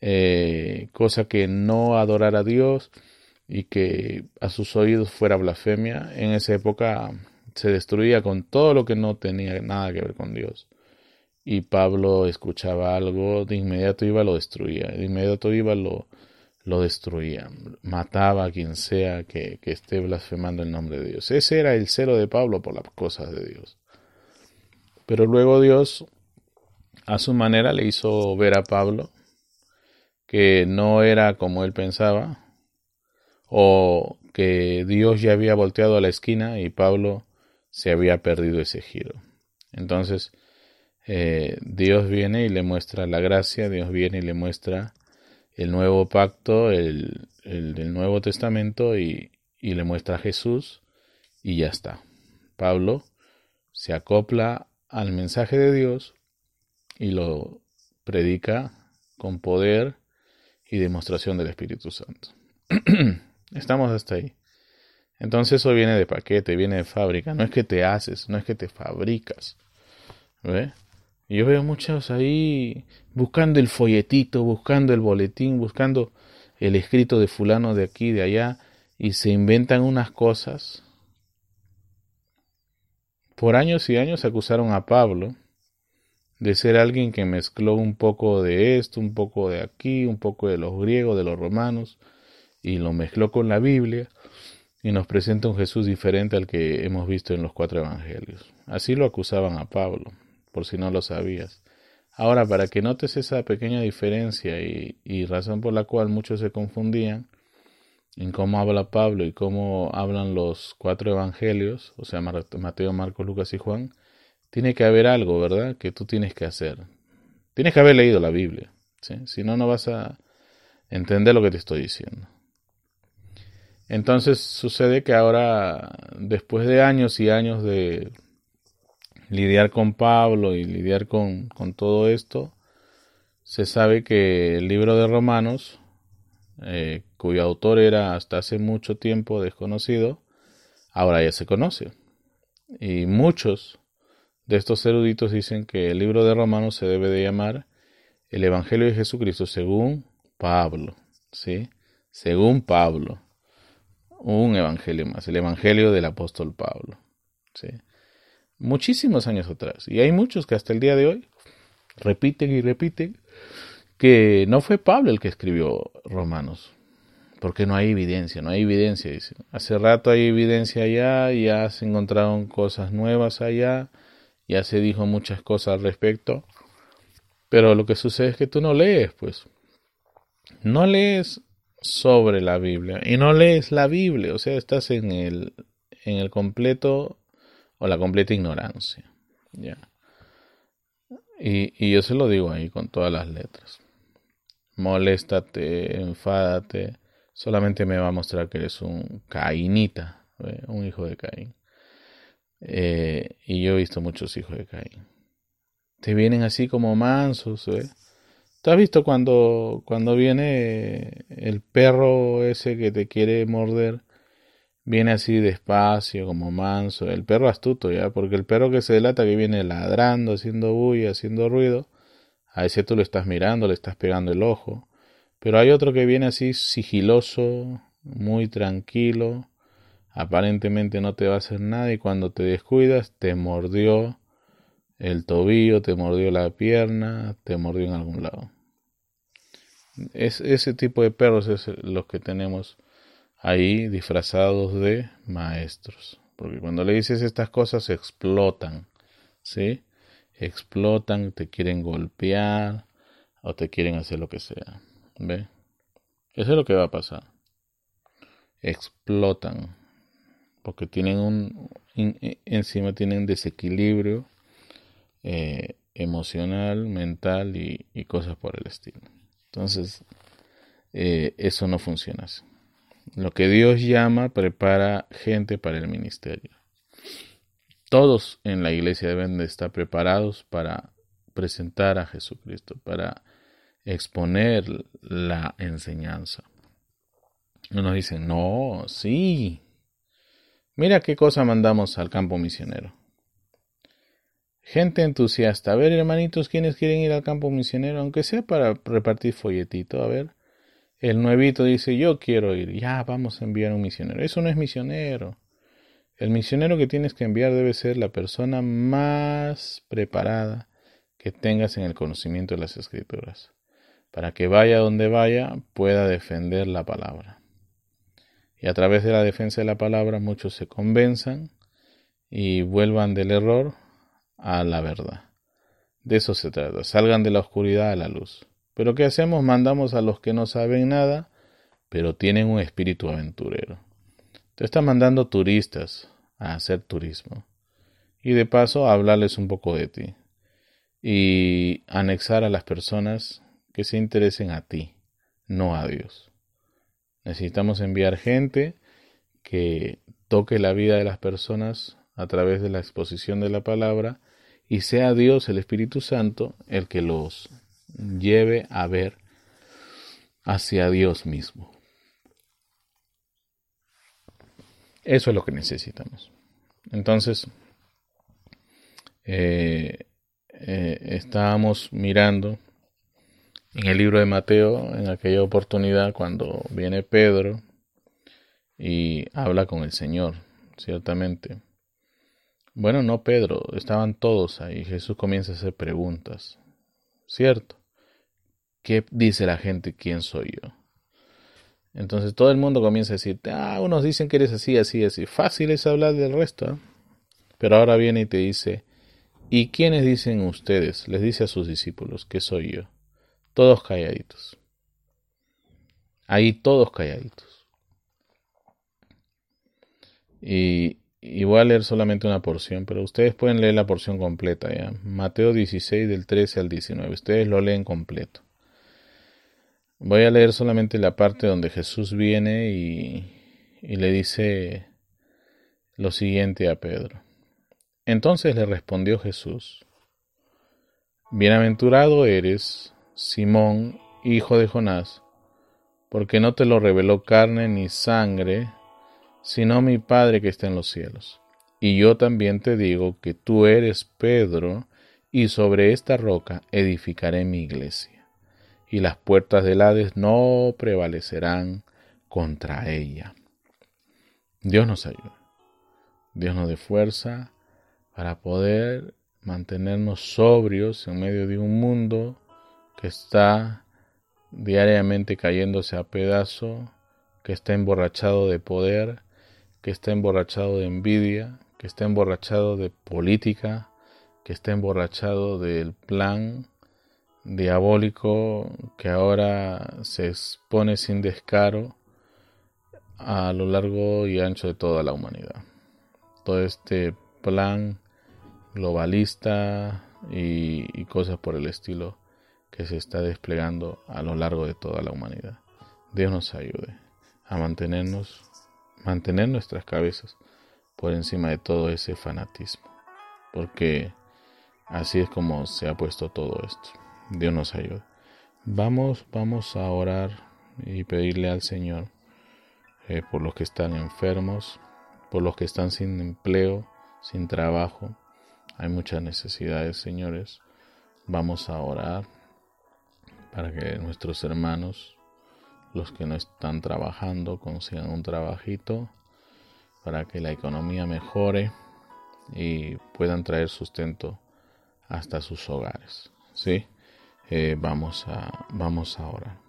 eh, cosa que no adorar a Dios y que a sus oídos fuera blasfemia, en esa época se destruía con todo lo que no tenía nada que ver con Dios. Y Pablo escuchaba algo, de inmediato iba lo destruía, de inmediato iba lo, lo destruía, mataba a quien sea que, que esté blasfemando el nombre de Dios. Ese era el celo de Pablo por las cosas de Dios. Pero luego Dios, a su manera, le hizo ver a Pablo que no era como él pensaba, o que Dios ya había volteado a la esquina y Pablo se había perdido ese giro. Entonces, eh, Dios viene y le muestra la gracia, Dios viene y le muestra el nuevo pacto, el, el Nuevo Testamento y, y le muestra a Jesús y ya está. Pablo se acopla al mensaje de Dios y lo predica con poder y demostración del Espíritu Santo. Estamos hasta ahí. Entonces eso viene de paquete, viene de fábrica. No es que te haces, no es que te fabricas. ¿Ve? Yo veo muchos ahí buscando el folletito, buscando el boletín, buscando el escrito de fulano de aquí, de allá, y se inventan unas cosas. Por años y años acusaron a Pablo de ser alguien que mezcló un poco de esto, un poco de aquí, un poco de los griegos, de los romanos, y lo mezcló con la Biblia y nos presenta un Jesús diferente al que hemos visto en los cuatro evangelios. Así lo acusaban a Pablo, por si no lo sabías. Ahora, para que notes esa pequeña diferencia y, razón por la cual muchos se confundían en cómo habla Pablo y cómo hablan los cuatro evangelios, o sea, Mateo, Marcos, Lucas y Juan, tiene que haber algo, ¿verdad?, que tú tienes que hacer. Tienes que haber leído la Biblia, ¿sí? si no, no vas a entender lo que te estoy diciendo. Entonces sucede que ahora, después de años y años de lidiar con Pablo y lidiar con, con todo esto, se sabe que el libro de Romanos, eh, cuyo autor era hasta hace mucho tiempo desconocido, ahora ya se conoce. Y muchos de estos eruditos dicen que el libro de Romanos se debe de llamar el Evangelio de Jesucristo según Pablo, ¿sí? Según Pablo. Un evangelio más, el Evangelio del apóstol Pablo, ¿sí? muchísimos años atrás. Y hay muchos que hasta el día de hoy repiten y repiten que no fue Pablo el que escribió Romanos, porque no hay evidencia, no hay evidencia, dicen. Hace rato hay evidencia allá, ya se encontraron cosas nuevas allá, ya se dijo muchas cosas al respecto, pero lo que sucede es que tú no lees, pues. No lees sobre la Biblia y no lees la Biblia, o sea, estás en el en el completo o la completa ignorancia. ¿ya? Y, y yo se lo digo ahí con todas las letras. Moléstate, enfádate, solamente me va a mostrar que eres un cainita, un hijo de Caín. Eh, y yo he visto muchos hijos de Caín. Te vienen así como mansos, ¿eh? ¿Tú has visto cuando, cuando viene el perro ese que te quiere morder? viene así despacio, como manso, el perro astuto, ¿ya? Porque el perro que se delata que viene ladrando, haciendo bulla, haciendo ruido, a ese tú lo estás mirando, le estás pegando el ojo. Pero hay otro que viene así sigiloso, muy tranquilo, aparentemente no te va a hacer nada y cuando te descuidas te mordió el tobillo, te mordió la pierna, te mordió en algún lado. Es, ese tipo de perros es los que tenemos ahí disfrazados de maestros. Porque cuando le dices estas cosas explotan, ¿sí? Explotan, te quieren golpear o te quieren hacer lo que sea. ¿Ve? Eso es lo que va a pasar. Explotan. Porque tienen un. encima tienen desequilibrio eh, emocional, mental y, cosas por el estilo. Entonces, eh, eso no funciona así. Lo que Dios llama prepara gente para el ministerio. Todos en la iglesia deben de estar preparados para presentar a Jesucristo, para exponer la enseñanza. Unos dicen, no, sí. Mira qué cosa mandamos al campo misionero. Gente entusiasta. A ver, hermanitos, ¿quiénes quieren ir al campo misionero? Aunque sea para repartir folletito. A ver, el nuevito dice, yo quiero ir, ya vamos a enviar un misionero. Eso no es misionero. El misionero que tienes que enviar debe ser la persona más preparada que tengas en el conocimiento de las escrituras, para que vaya donde vaya pueda defender la palabra. Y a través de la defensa de la palabra muchos se convenzan y vuelvan del error a la verdad. De eso se trata, salgan de la oscuridad a la luz. Pero ¿qué hacemos? Mandamos a los que no saben nada, pero tienen un espíritu aventurero. Te está mandando turistas a hacer turismo. Y de paso a hablarles un poco de ti. Y anexar a las personas que se interesen a ti, no a Dios. Necesitamos enviar gente que toque la vida de las personas a través de la exposición de la palabra y sea Dios, el Espíritu Santo, el que los lleve a ver hacia Dios mismo. Eso es lo que necesitamos. Entonces, eh, eh, estábamos mirando en el libro de Mateo, en aquella oportunidad cuando viene Pedro y habla con el Señor, ciertamente. Bueno, no Pedro, estaban todos ahí. Jesús comienza a hacer preguntas. ¿Cierto? ¿Qué dice la gente quién soy yo? Entonces todo el mundo comienza a decir, ah, unos dicen que eres así, así, así. Fácil es hablar del resto. ¿eh? Pero ahora viene y te dice, ¿y quiénes dicen ustedes? Les dice a sus discípulos, que soy yo. Todos calladitos. Ahí todos calladitos. Y voy a leer solamente una porción, pero ustedes pueden leer la porción completa ya. Mateo 16 del 13 al 19. Ustedes lo leen completo. Voy a leer solamente la parte donde Jesús viene y, y le dice lo siguiente a Pedro. Entonces le respondió Jesús, Bienaventurado eres, Simón, hijo de Jonás, porque no te lo reveló carne ni sangre, sino mi Padre que está en los cielos. Y yo también te digo que tú eres Pedro, y sobre esta roca edificaré mi iglesia y las puertas del Hades no prevalecerán contra ella. Dios nos ayuda. Dios nos dé fuerza para poder mantenernos sobrios en medio de un mundo que está diariamente cayéndose a pedazo, que está emborrachado de poder, que está emborrachado de envidia, que está emborrachado de política, que está emborrachado del plan diabólico que ahora se expone sin descaro a lo largo y ancho de toda la humanidad. Todo este plan globalista y, cosas por el estilo que se está desplegando a lo largo de toda la humanidad. Dios nos ayude a mantenernos, mantener nuestras cabezas por encima de todo ese fanatismo, porque así es como se ha puesto todo esto. Dios nos ayude. Vamos, vamos a orar y pedirle al Señor eh, por los que están enfermos, por los que están sin empleo, sin trabajo. Hay muchas necesidades, señores. Vamos a orar para que nuestros hermanos, los que no están trabajando, consigan un trabajito, para que la economía mejore y puedan traer sustento hasta sus hogares. ¿Sí? Eh, vamos, a, vamos ahora.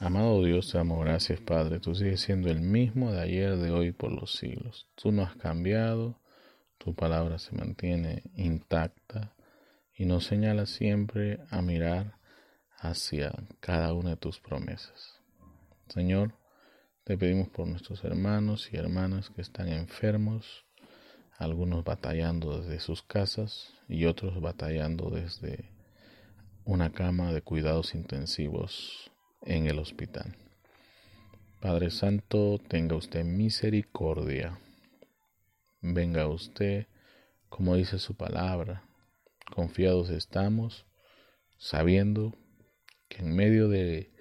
Amado Dios, te amo, gracias Padre. Tú sigues siendo el mismo de ayer, de hoy, por los siglos. Tú no has cambiado, tu palabra se mantiene intacta y nos señala siempre a mirar hacia cada una de tus promesas. Señor, te pedimos por nuestros hermanos y hermanas que están enfermos, algunos batallando desde sus casas y otros batallando desde una cama de cuidados intensivos en el hospital. Padre Santo, tenga usted misericordia. Venga usted, como dice su palabra. Confiados estamos, sabiendo que en medio de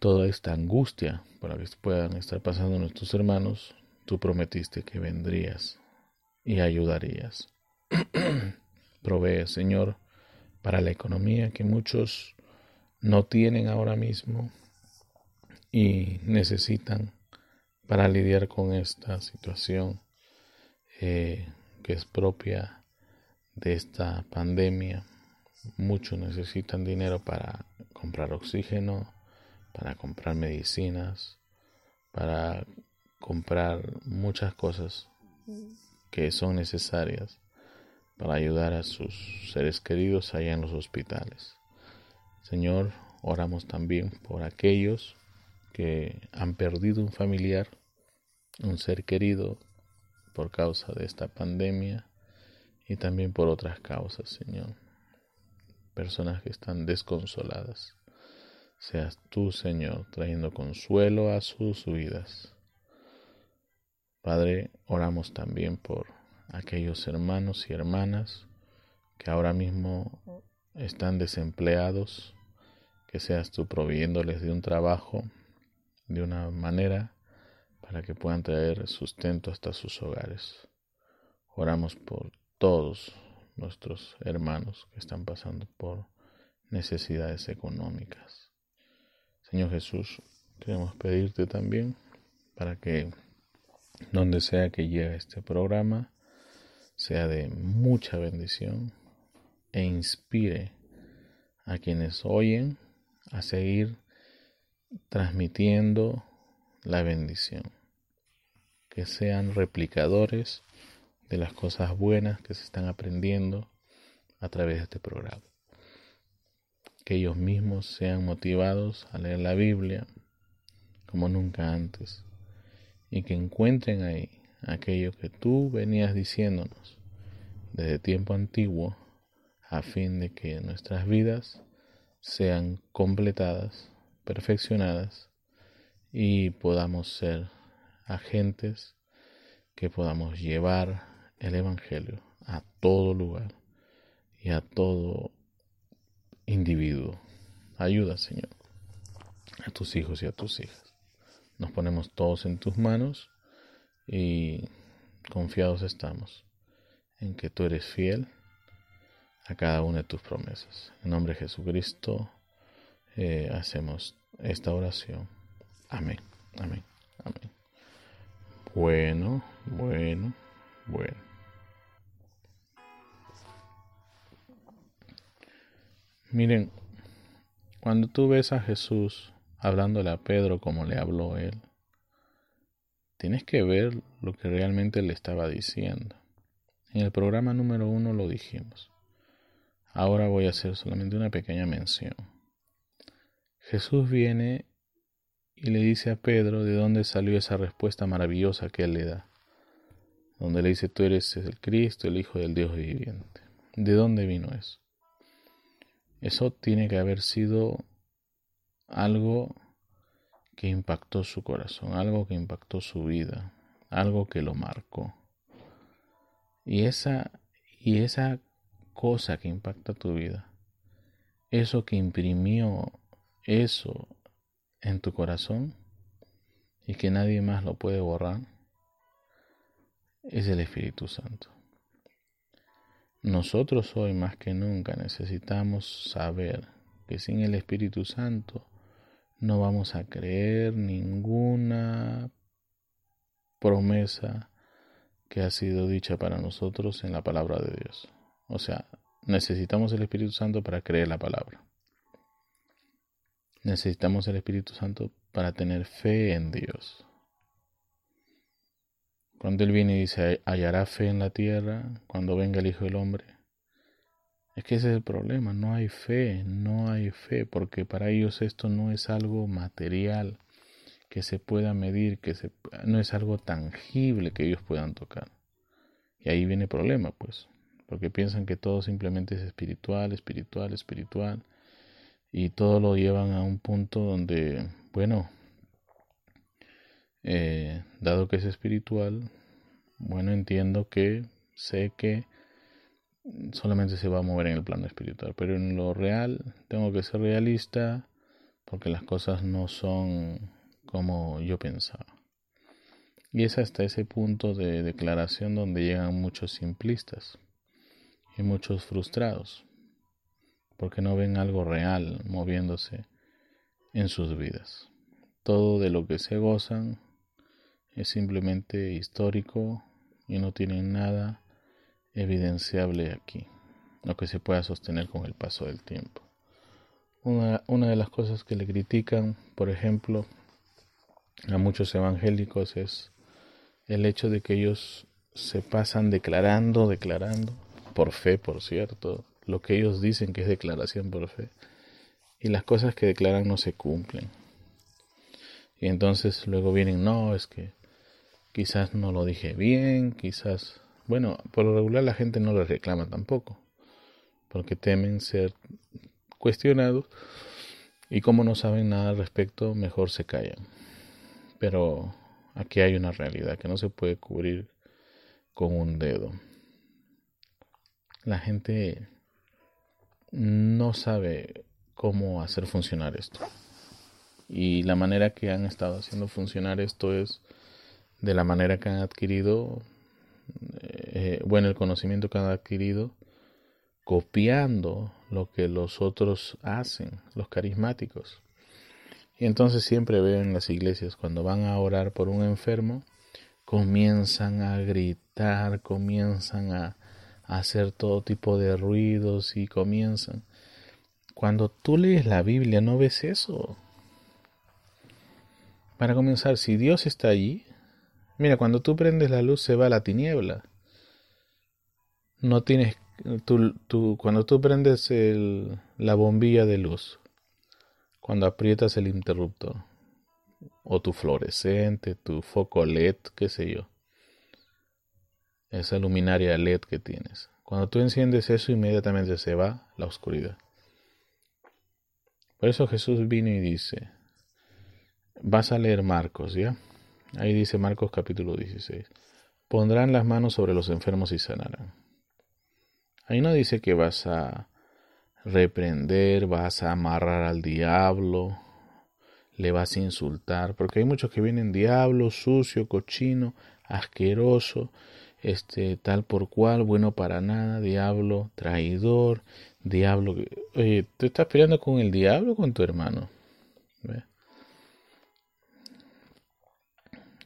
toda esta angustia por la que puedan estar pasando nuestros hermanos, tú prometiste que vendrías y ayudarías. Provee, Señor, para la economía que muchos no tienen ahora mismo y necesitan para lidiar con esta situación eh, que es propia de esta pandemia. Muchos necesitan dinero para comprar oxígeno, para comprar medicinas, para comprar muchas cosas que son necesarias para ayudar a sus seres queridos allá en los hospitales. Señor, oramos también por aquellos que han perdido un familiar, un ser querido por causa de esta pandemia y también por otras causas, Señor. Personas que están desconsoladas. Seas tú, Señor, trayendo consuelo a sus vidas. Padre, oramos también por aquellos hermanos y hermanas que ahora mismo están desempleados, que seas tú proveyéndoles de un trabajo de una manera para que puedan traer sustento hasta sus hogares. Oramos por todos nuestros hermanos que están pasando por necesidades económicas. Señor Jesús, queremos pedirte también para que donde sea que llegue este programa sea de mucha bendición e inspire a quienes oyen a seguir transmitiendo la bendición. Que sean replicadores de las cosas buenas que se están aprendiendo a través de este programa. Que ellos mismos sean motivados a leer la Biblia como nunca antes y que encuentren ahí aquello que tú venías diciéndonos desde tiempo antiguo a fin de que nuestras vidas sean completadas, perfeccionadas y podamos ser agentes que podamos llevar el Evangelio a todo lugar y a todo individuo. Ayuda, Señor, a tus hijos y a tus hijas. Nos ponemos todos en tus manos y confiados estamos en que tú eres fiel a cada una de tus promesas. En nombre de Jesucristo eh, hacemos esta oración. Amén, amén, amén. Bueno, bueno, bueno. Miren, cuando tú ves a Jesús hablándole a Pedro como le habló él, tienes que ver lo que realmente le estaba diciendo. En el programa número uno lo dijimos. Ahora voy a hacer solamente una pequeña mención. Jesús viene y le dice a Pedro de dónde salió esa respuesta maravillosa que él le da. Donde le dice, tú eres el Cristo, el Hijo del Dios viviente. ¿De dónde vino eso? Eso tiene que haber sido algo que impactó su corazón, algo que impactó su vida, algo que lo marcó. Y esa, y esa cosa que impacta tu vida, eso que imprimió eso en tu corazón y que nadie más lo puede borrar, es el Espíritu Santo. Nosotros hoy más que nunca necesitamos saber que sin el Espíritu Santo no vamos a creer ninguna promesa que ha sido dicha para nosotros en la palabra de Dios. O sea, necesitamos el Espíritu Santo para creer la palabra. Necesitamos el Espíritu Santo para tener fe en Dios. Cuando Él viene y dice, hallará fe en la tierra cuando venga el Hijo del Hombre. Es que ese es el problema, no hay fe, no hay fe, porque para ellos esto no es algo material que se pueda medir, que se, no es algo tangible que ellos puedan tocar. Y ahí viene el problema, pues, porque piensan que todo simplemente es espiritual, espiritual, espiritual, y todo lo llevan a un punto donde, bueno, eh, dado que es espiritual, bueno, entiendo que sé que solamente se va a mover en el plano espiritual, pero en lo real tengo que ser realista porque las cosas no son como yo pensaba. Y es hasta ese punto de declaración donde llegan muchos simplistas y muchos frustrados, porque no ven algo real moviéndose en sus vidas. Todo de lo que se gozan es simplemente histórico y no tienen nada evidenciable aquí, lo que se pueda sostener con el paso del tiempo. Una, una de las cosas que le critican, por ejemplo, a muchos evangélicos es el hecho de que ellos se pasan declarando, declarando, por fe, por cierto, lo que ellos dicen que es declaración por fe, y las cosas que declaran no se cumplen. Y entonces luego vienen, no, es que quizás no lo dije bien, quizás, bueno, por lo regular la gente no lo reclama tampoco, porque temen ser cuestionados y como no saben nada al respecto, mejor se callan. Pero Aquí hay una realidad que no se puede cubrir con un dedo. La gente no sabe cómo hacer funcionar esto. Y la manera que han estado haciendo funcionar esto es de la manera que han adquirido, eh, bueno, el conocimiento que han adquirido, copiando lo que los otros hacen, los carismáticos. Y entonces siempre veo en las iglesias, cuando van a orar por un enfermo, comienzan a gritar, comienzan a, hacer todo tipo de ruidos y comienzan. Cuando tú lees la Biblia no ves eso. Para comenzar, si Dios está allí, mira, cuando tú prendes la luz se va la tiniebla. No tienes, tú, cuando tú prendes el, la bombilla de luz, cuando aprietas el interruptor, o tu fluorescente, tu foco LED, qué sé yo, esa luminaria LED que tienes. Cuando tú enciendes eso, inmediatamente se va la oscuridad. Por eso Jesús vino y dice, vas a leer Marcos, ¿ya? Ahí dice Marcos capítulo 16. Pondrán las manos sobre los enfermos y sanarán. Ahí no dice que vas a reprender, vas a amarrar al diablo, le vas a insultar, porque hay muchos que vienen diablo, sucio, cochino, asqueroso, este tal por cual, bueno para nada, diablo, traidor, diablo. Oye, ¿tú estás peleando con el diablo con tu hermano?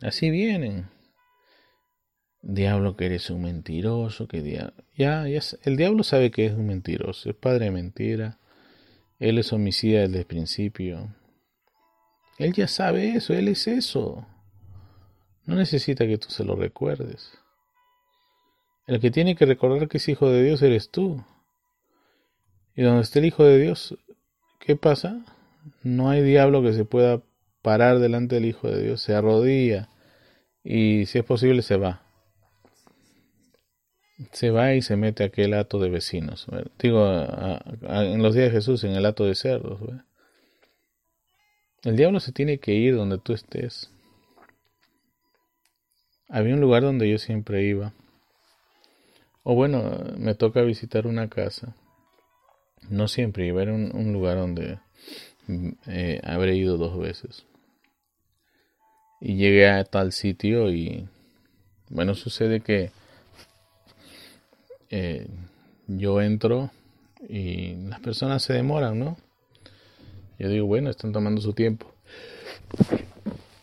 Así vienen. Diablo que eres un mentiroso, que ya, ya el diablo sabe que es un mentiroso, es padre de mentira. Él es homicida desde el principio. Él ya sabe eso, él es eso. No necesita que tú se lo recuerdes. El que tiene que recordar que es hijo de Dios eres tú. Y donde esté el hijo de Dios, ¿qué pasa? No hay diablo que se pueda parar delante del Hijo de Dios, se arrodilla y si es posible se va. Se va y se mete a aquel hato de vecinos. Digo, en los días de Jesús, en el hato de cerdos. El diablo se tiene que ir donde tú estés. Había un lugar donde yo siempre iba. O bueno, me toca visitar una casa. No siempre iba, era un, lugar donde eh, habré ido dos veces. Y llegué a tal sitio y bueno, sucede que eh, yo entro y las personas se demoran, ¿no? Yo digo, bueno, están tomando su tiempo.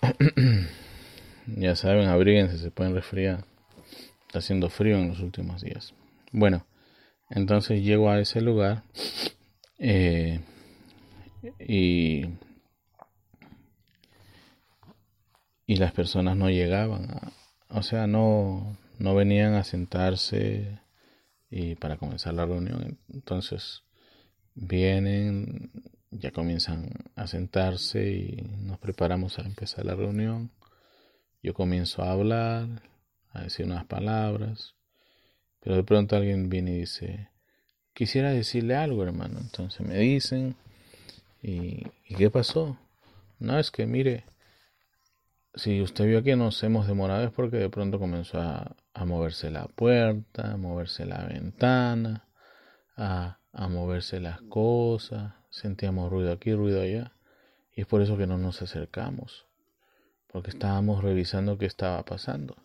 ya saben, abríguense, se pueden resfriar. Está haciendo frío en los últimos días. Bueno, entonces llego a ese lugar eh, y y las personas no llegaban, o sea, no, no venían a sentarse y para comenzar la reunión. Entonces vienen, ya comienzan a sentarse y nos preparamos a empezar la reunión. Yo comienzo a hablar, a decir unas palabras, pero de pronto alguien viene y dice, quisiera decirle algo, hermano. Entonces me dicen, ¿y, ¿y qué pasó? No, es que mire, si usted vio que nos hemos demorado es porque de pronto comenzó a, moverse la puerta, a moverse la ventana, a, a, moverse las cosas, sentíamos ruido aquí, ruido allá, y es por eso que no nos acercamos, porque estábamos revisando qué estaba pasando.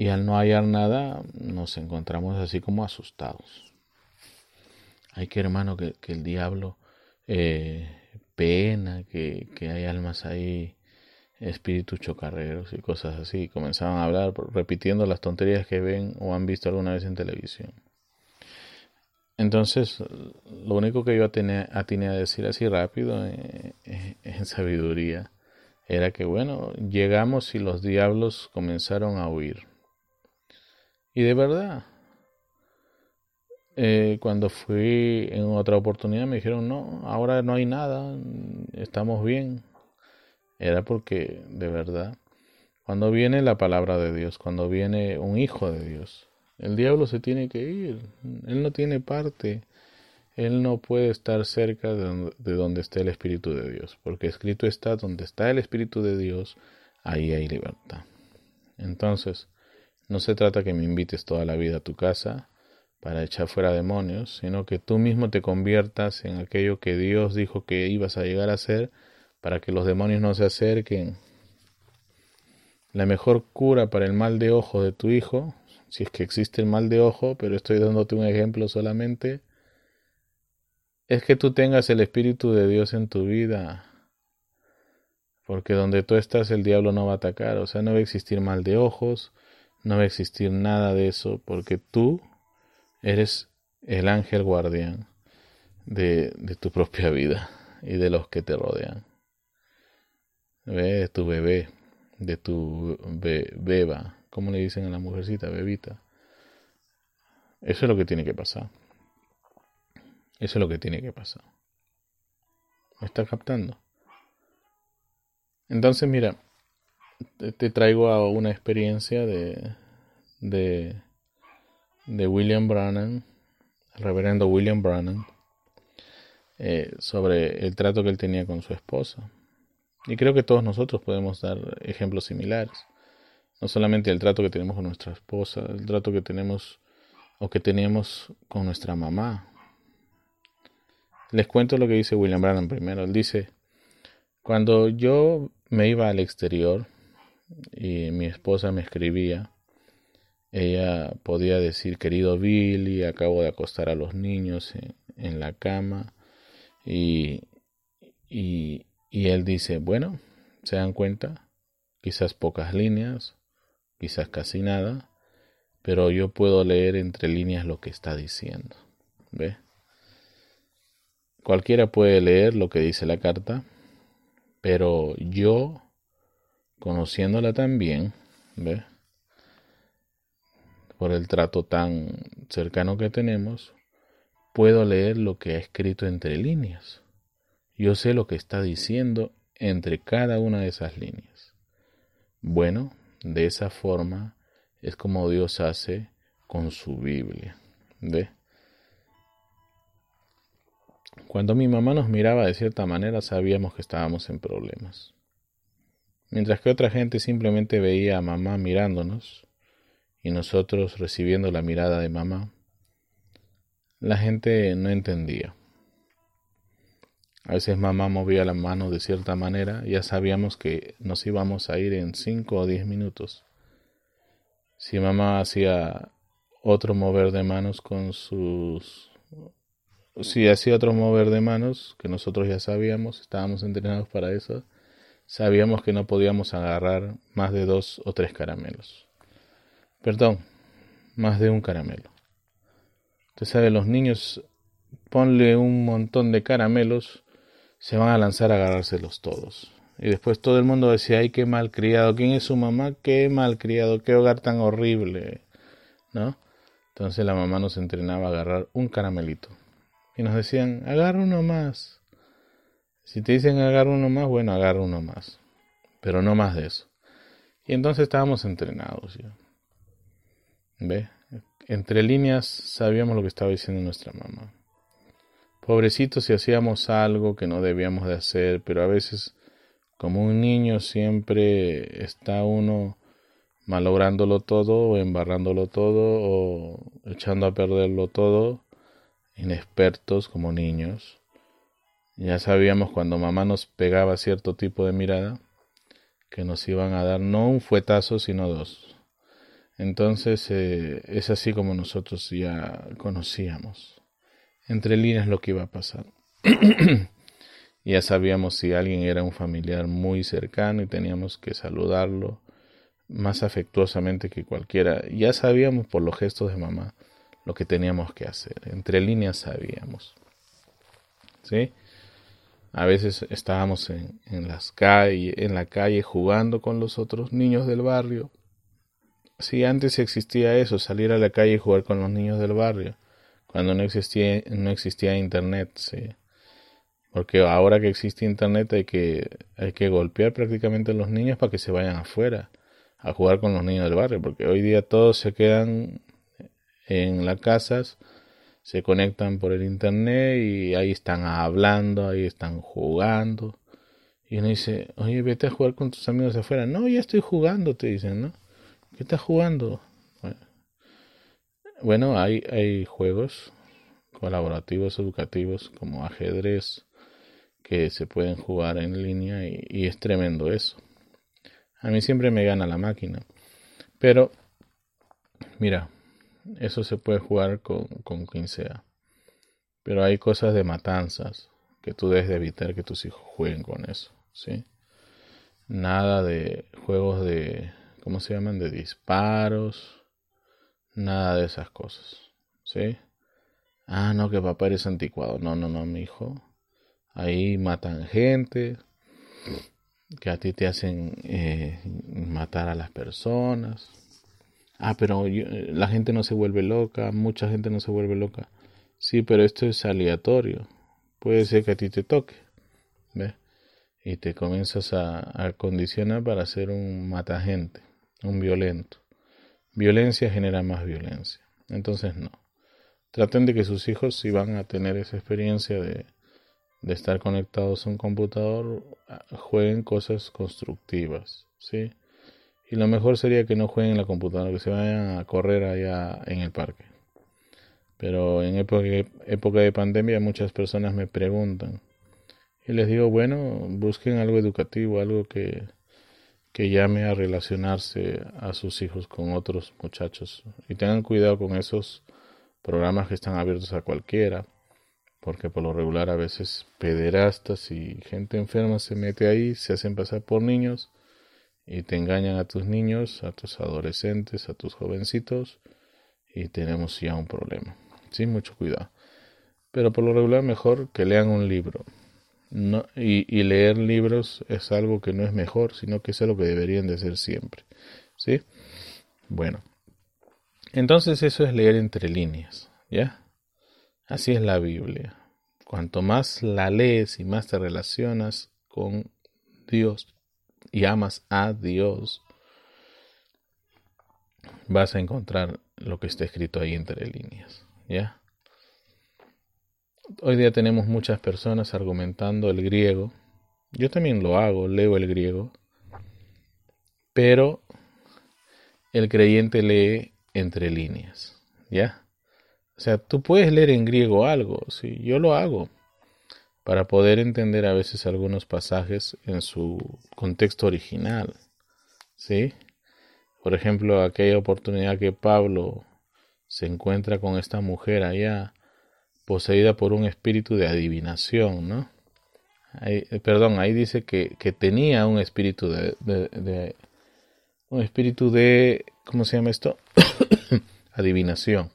Y al no hallar nada, nos encontramos así como asustados. Hay que, hermano, que, el diablo eh, pena, que, que hay almas ahí espíritus chocarreros y cosas así. Comenzaban a hablar repitiendo las tonterías que ven o han visto alguna vez en televisión. Entonces, lo único que yo atiné, a decir así rápido, eh, eh, en sabiduría, era que, bueno, llegamos y los diablos comenzaron a huir. Y de verdad, eh, cuando fui en otra oportunidad me dijeron, no, ahora no hay nada, estamos bien era porque de verdad, cuando viene la palabra de Dios, cuando viene un hijo de Dios, el diablo se tiene que ir, él no tiene parte, él no puede estar cerca de donde, está el Espíritu de Dios, porque escrito está, donde está el Espíritu de Dios, ahí hay libertad. Entonces, no se trata que me invites toda la vida a tu casa para echar fuera demonios, sino que tú mismo te conviertas en aquello que Dios dijo que ibas a llegar a ser para que los demonios no se acerquen. La mejor cura para el mal de ojo de tu hijo, si es que existe el mal de ojo, pero estoy dándote un ejemplo solamente, es que tú tengas el Espíritu de Dios en tu vida. Porque donde tú estás el diablo no va a atacar. O sea, no va a existir mal de ojos, no va a existir nada de eso, porque tú eres el ángel guardián de, de tu propia vida y de los que te rodean. De tu bebé, de tu beba, como le dicen a la mujercita, bebita. Eso es lo que tiene que pasar. Eso es lo que tiene que pasar. ¿Me está captando? Entonces, mira, te traigo a una experiencia de, de, de William Brannan, el reverendo William Brannan, eh, sobre el trato que él tenía con su esposa. Y creo que todos nosotros podemos dar ejemplos similares. No solamente el trato que tenemos con nuestra esposa, el trato que tenemos o que teníamos con nuestra mamá. Les cuento lo que dice William Brannan primero. Él dice, cuando yo me iba al exterior y mi esposa me escribía, ella podía decir, querido Billy, acabo de acostar a los niños en, la cama. Y, y, él dice, bueno, ¿se dan cuenta? Quizás pocas líneas, quizás casi nada, pero yo puedo leer entre líneas lo que está diciendo. ¿Ve? Cualquiera puede leer lo que dice la carta, pero yo, conociéndola también, ¿ve? por el trato tan cercano que tenemos, puedo leer lo que ha escrito entre líneas. Yo sé lo que está diciendo entre cada una de esas líneas. Bueno, de esa forma es como Dios hace con su Biblia. ¿Ve? Cuando mi mamá nos miraba de cierta manera sabíamos que estábamos en problemas. Mientras que otra gente simplemente veía a mamá mirándonos y nosotros recibiendo la mirada de mamá, la gente no entendía. A veces mamá movía la mano de cierta manera, ya sabíamos que nos íbamos a ir en cinco o diez minutos. Si mamá hacía otro mover de manos con sus... Si hacía otro mover de manos, que nosotros ya sabíamos, estábamos entrenados para eso, sabíamos que no podíamos agarrar más de dos o tres caramelos. Perdón, más de un caramelo. Usted sabe, los niños, ponle un montón de caramelos, se van a lanzar a agarrárselos todos. Y después todo el mundo decía, ay, qué mal criado, ¿quién es su mamá? Qué mal criado, qué hogar tan horrible, ¿no? Entonces la mamá nos entrenaba a agarrar un caramelito. Y nos decían, agarra uno más. Si te dicen agarra uno más, bueno, agarra uno más. Pero no más de eso. Y entonces estábamos entrenados. ¿ya? ¿Ve? Entre líneas sabíamos lo que estaba diciendo nuestra mamá. Pobrecitos si hacíamos algo que no debíamos de hacer, pero a veces como un niño siempre está uno malográndolo todo o embarrándolo todo o echando a perderlo todo, inexpertos como niños. Ya sabíamos cuando mamá nos pegaba cierto tipo de mirada que nos iban a dar no un fuetazo sino dos. Entonces eh, es así como nosotros ya conocíamos entre líneas lo que iba a pasar. ya sabíamos si alguien era un familiar muy cercano y teníamos que saludarlo más afectuosamente que cualquiera. Ya sabíamos por los gestos de mamá lo que teníamos que hacer. Entre líneas sabíamos. ¿Sí? A veces estábamos en, en, las calle, en la calle jugando con los otros niños del barrio Sí, antes existía eso, salir a la calle y jugar con los niños del barrio, cuando no existía, no existía internet, sí. Porque ahora que existe internet hay que, hay que golpear prácticamente a los niños para que se vayan afuera a jugar con los niños del barrio, porque hoy día todos se quedan en las casas, se conectan por el internet y ahí están hablando, ahí están jugando Y uno dice, oye, vete a jugar con tus amigos afuera. No, ya estoy jugando, te dicen, ¿no? ¿Qué estás jugando? Bueno, hay, hay juegos colaborativos educativos como ajedrez que se pueden jugar en línea y, es tremendo eso. A mí siempre me gana la máquina. Pero, mira, eso se puede jugar con, con quien sea. Pero hay cosas de matanzas que tú debes de evitar que tus hijos jueguen con eso, ¿sí? Nada de juegos de, ¿cómo se llaman? De disparos, nada de esas cosas, ¿sí? Ah, no, que papá eres anticuado. No, no, no, mi hijo. Ahí matan gente, que a ti te hacen eh, matar a las personas. Ah, pero la gente no se vuelve loca, mucha gente no se vuelve loca. Sí, pero esto es aleatorio. Puede ser que a ti te toque. ¿Ves? Y te comienzas a, a condicionar para ser un matagente, un violento. Violencia genera más violencia. Entonces no. Traten de que sus hijos, si van a tener esa experiencia de, de estar conectados a un computador, jueguen cosas constructivas, ¿sí? Y lo mejor sería que no jueguen en la computadora, que se vayan a correr allá en el parque. Pero en época, época de pandemia muchas personas me preguntan. Y les digo, bueno, busquen algo educativo, algo que, que llame a relacionarse a sus hijos con otros muchachos. Y tengan cuidado con esos programas que están abiertos a cualquiera, porque por lo regular a veces pederastas y gente enferma se mete ahí, se hacen pasar por niños y te engañan a tus niños, a tus adolescentes, a tus jovencitos y tenemos ya un problema. Sí, mucho cuidado. Pero por lo regular mejor que lean un libro. No, y, leer libros es algo que no es mejor, sino que es algo que deberían de ser siempre. ¿Sí? Bueno, entonces eso es leer entre líneas, ¿ya? Así es la Biblia. Cuanto más la lees y más te relacionas con Dios y amas a Dios, vas a encontrar lo que está escrito ahí entre líneas, ¿ya? Hoy día tenemos muchas personas argumentando el griego. Yo también lo hago, leo el griego. Pero el creyente lee entre líneas, ¿ya? O sea, tú puedes leer en griego algo, sí, yo lo hago, para poder entender a veces algunos pasajes en su contexto original, ¿sí? Por ejemplo, aquella oportunidad que Pablo se encuentra con esta mujer allá, poseída por un espíritu de adivinación, ¿no? Eh, perdón, ahí dice que, que tenía un espíritu de, de, un espíritu de, ¿cómo se llama esto? adivinación.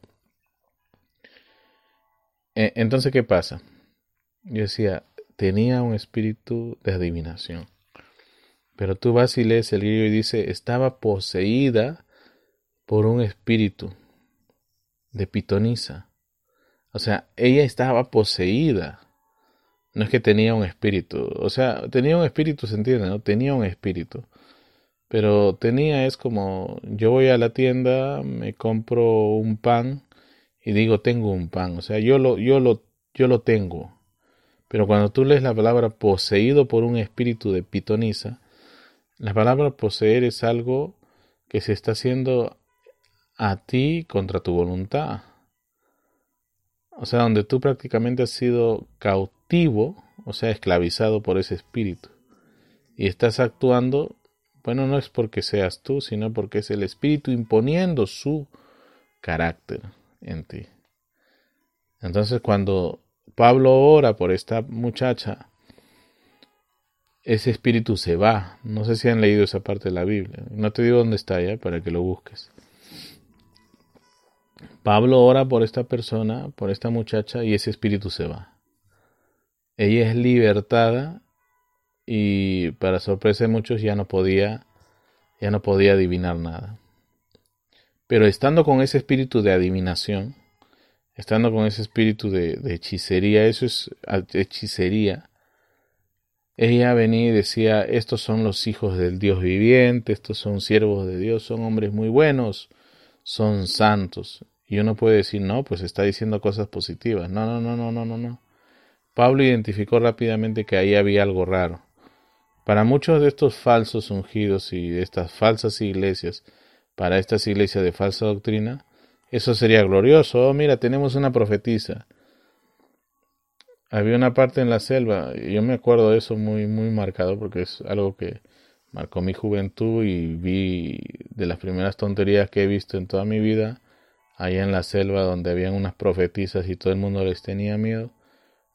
E, entonces, ¿qué pasa? Yo decía, tenía un espíritu de adivinación. Pero tú vas y lees el griego y dice, estaba poseída por un espíritu de pitonisa. O sea, ella estaba poseída. No es que tenía un espíritu. O sea, tenía un espíritu, se entiende, ¿no? Tenía un espíritu. Pero tenía es como, yo voy a la tienda, me compro un pan y digo, tengo un pan. O sea, yo lo, yo lo, yo lo tengo. Pero cuando tú lees la palabra poseído por un espíritu de pitonisa, la palabra poseer es algo que se está haciendo a ti contra tu voluntad. O sea, donde tú prácticamente has sido cautivo, o sea, esclavizado por ese espíritu. Y estás actuando bueno, no es porque seas tú, sino porque es el Espíritu imponiendo su carácter en ti. Entonces cuando Pablo ora por esta muchacha, ese espíritu se va. No sé si han leído esa parte de la Biblia. No te digo dónde está ya para que lo busques. Pablo ora por esta persona, por esta muchacha, y ese espíritu se va. Ella es libertada y para sorpresa de muchos ya no podía ya no podía adivinar nada. Pero estando con ese espíritu de adivinación, estando con ese espíritu de, hechicería, eso es hechicería, ella venía y decía, estos son los hijos del Dios viviente, estos son siervos de Dios, son hombres muy buenos, son santos. Y uno puede decir, no, pues está diciendo cosas positivas. No, no, no, no, no, no, no. Pablo identificó rápidamente que ahí había algo raro Para muchos de estos falsos ungidos y de estas falsas iglesias, para estas iglesias de falsa doctrina, eso sería glorioso. Oh, mira, tenemos una profetisa. Había una parte en la selva, y yo me acuerdo de eso muy, muy marcado porque es algo que marcó mi juventud y vi de las primeras tonterías que he visto en toda mi vida, allá en la selva donde habían unas profetisas y todo el mundo les tenía miedo.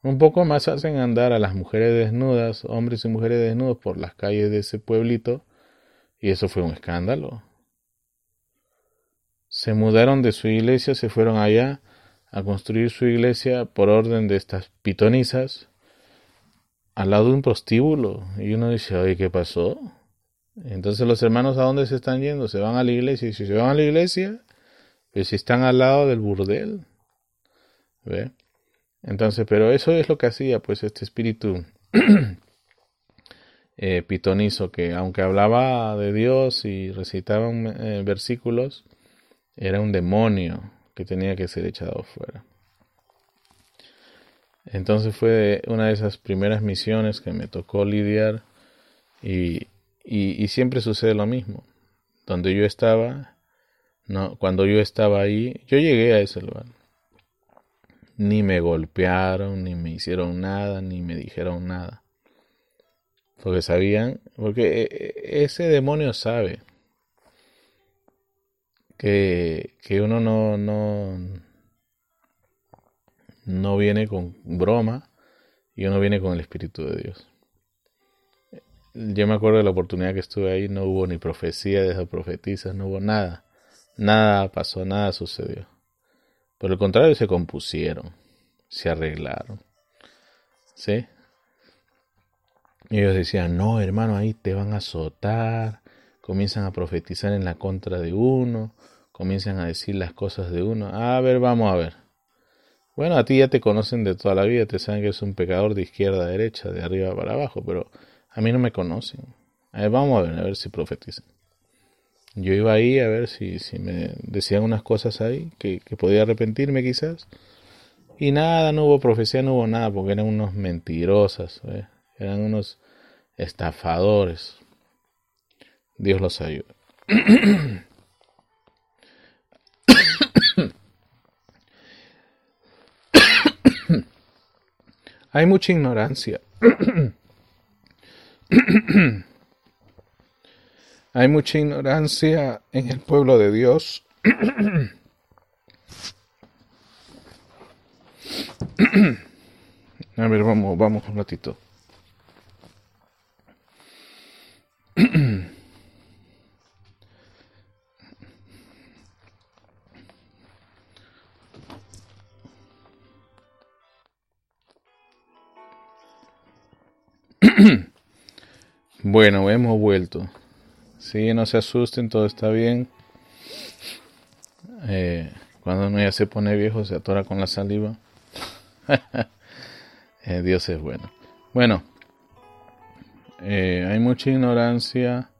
Un poco más hacen andar a las mujeres desnudas, hombres y mujeres desnudos por las calles de ese pueblito, y eso fue un escándalo. Se mudaron de su iglesia, se fueron allá a construir su iglesia por orden de estas pitonisas al lado de un prostíbulo. Y uno dice, oye, ¿qué pasó? Entonces los hermanos a dónde se están yendo? Se van a la iglesia. Y si se van a la iglesia, pues si están al lado del burdel. ¿Ve? Entonces, pero eso es lo que hacía pues este espíritu eh, pitonizo que aunque hablaba de Dios y recitaba eh, versículos, era un demonio que tenía que ser echado fuera. Entonces fue una de esas primeras misiones que me tocó lidiar y, y, siempre sucede lo mismo. Donde yo estaba, no, cuando yo estaba ahí, yo llegué a ese lugar ni me golpearon, ni me hicieron nada, ni me dijeron nada. Porque sabían, porque e, e, ese demonio sabe que, que uno no, no, no viene con broma y uno viene con el Espíritu de Dios. Yo me acuerdo de la oportunidad que estuve ahí, no hubo ni profecía de esas profetizas, no hubo nada. Nada pasó, nada sucedió. Por el contrario, se compusieron, se arreglaron. ¿Sí? Ellos decían, no, hermano, ahí te van a azotar. Comienzan a profetizar en la contra de uno. Comienzan a decir las cosas de uno. A ver, vamos a ver. Bueno, a ti ya te conocen de toda la vida, te saben que es un pecador de izquierda a derecha, de arriba para abajo, pero a mí no me conocen. A ver, vamos a ver, a ver si profetizan. Yo iba ahí a ver si, si me decían unas cosas ahí que, podía arrepentirme quizás. Y nada, no hubo profecía, no hubo nada, porque eran unos mentirosas, eran unos estafadores. Dios los ayude. Hay mucha ignorancia. Hay mucha ignorancia en el pueblo de Dios. A ver, vamos, vamos un ratito. Bueno, hemos vuelto. Sí, no se asusten, todo está bien. Eh, cuando uno ya se pone viejo, se atora con la saliva. Eh, Dios es bueno. Bueno, eh, hay mucha ignorancia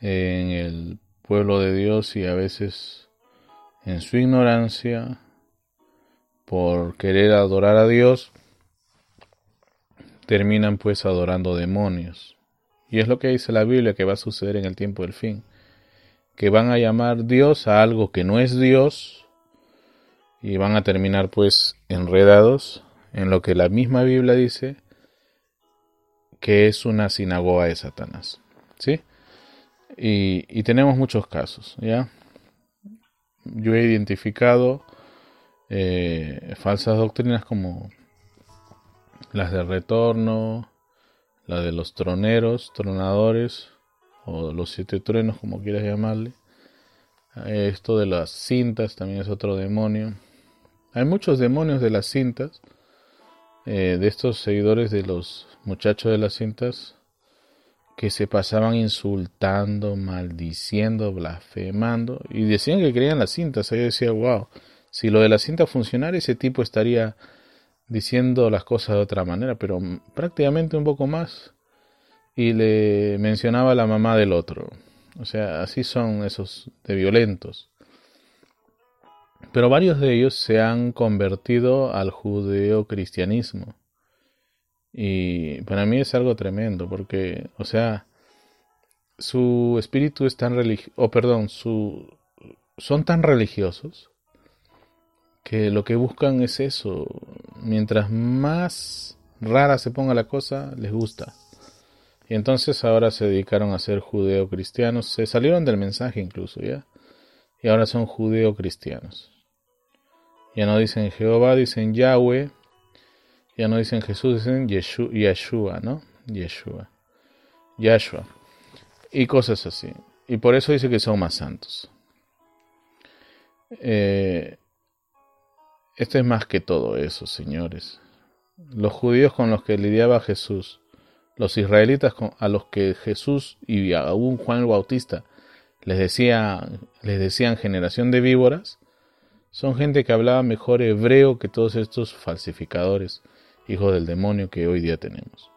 en el pueblo de Dios y a veces en su ignorancia por querer adorar a Dios terminan pues adorando demonios. Y es lo que dice la Biblia que va a suceder en el tiempo del fin. Que van a llamar Dios a algo que no es Dios y van a terminar pues enredados en lo que la misma Biblia dice que es una sinagoga de Satanás. ¿Sí? Y, tenemos muchos casos, ¿ya? Yo he identificado eh, falsas doctrinas como las del retorno, la de los troneros, tronadores, o los siete truenos, como quieras llamarle. Esto de las cintas también es otro demonio. Hay muchos demonios de las cintas, eh, de estos seguidores de los muchachos de las cintas, que se pasaban insultando, maldiciendo, blasfemando, y decían que creían las cintas. Ahí decía, wow, si lo de la cinta funcionara, ese tipo estaría diciendo las cosas de otra manera, pero prácticamente un poco más. Y le mencionaba a la mamá del otro. O sea, así son esos de violentos. Pero varios de ellos se han convertido al judeocristianismo. Y para mí es algo tremendo porque, o sea, su espíritu es tan religioso, o perdón, su, son tan religiosos que lo que buscan es eso. Mientras más rara se ponga la cosa, les gusta. Y entonces ahora se dedicaron a ser judeo-cristianos, se salieron del mensaje incluso, ¿ya? Y ahora son judeo-cristianos. Ya no dicen Jehová, dicen Yahweh. Ya no dicen Jesús, dicen Yeshua, ¿no? Yeshua. Yeshua. Y cosas así. Y por eso dice que son más santos. Eh, esto es más que todo eso, señores. Los judíos con los que lidiaba Jesús, los israelitas a los que Jesús y aún Juan el Bautista les, decía, les decían generación de víboras, son gente que hablaba mejor hebreo que todos estos falsificadores, hijos del demonio que hoy día tenemos.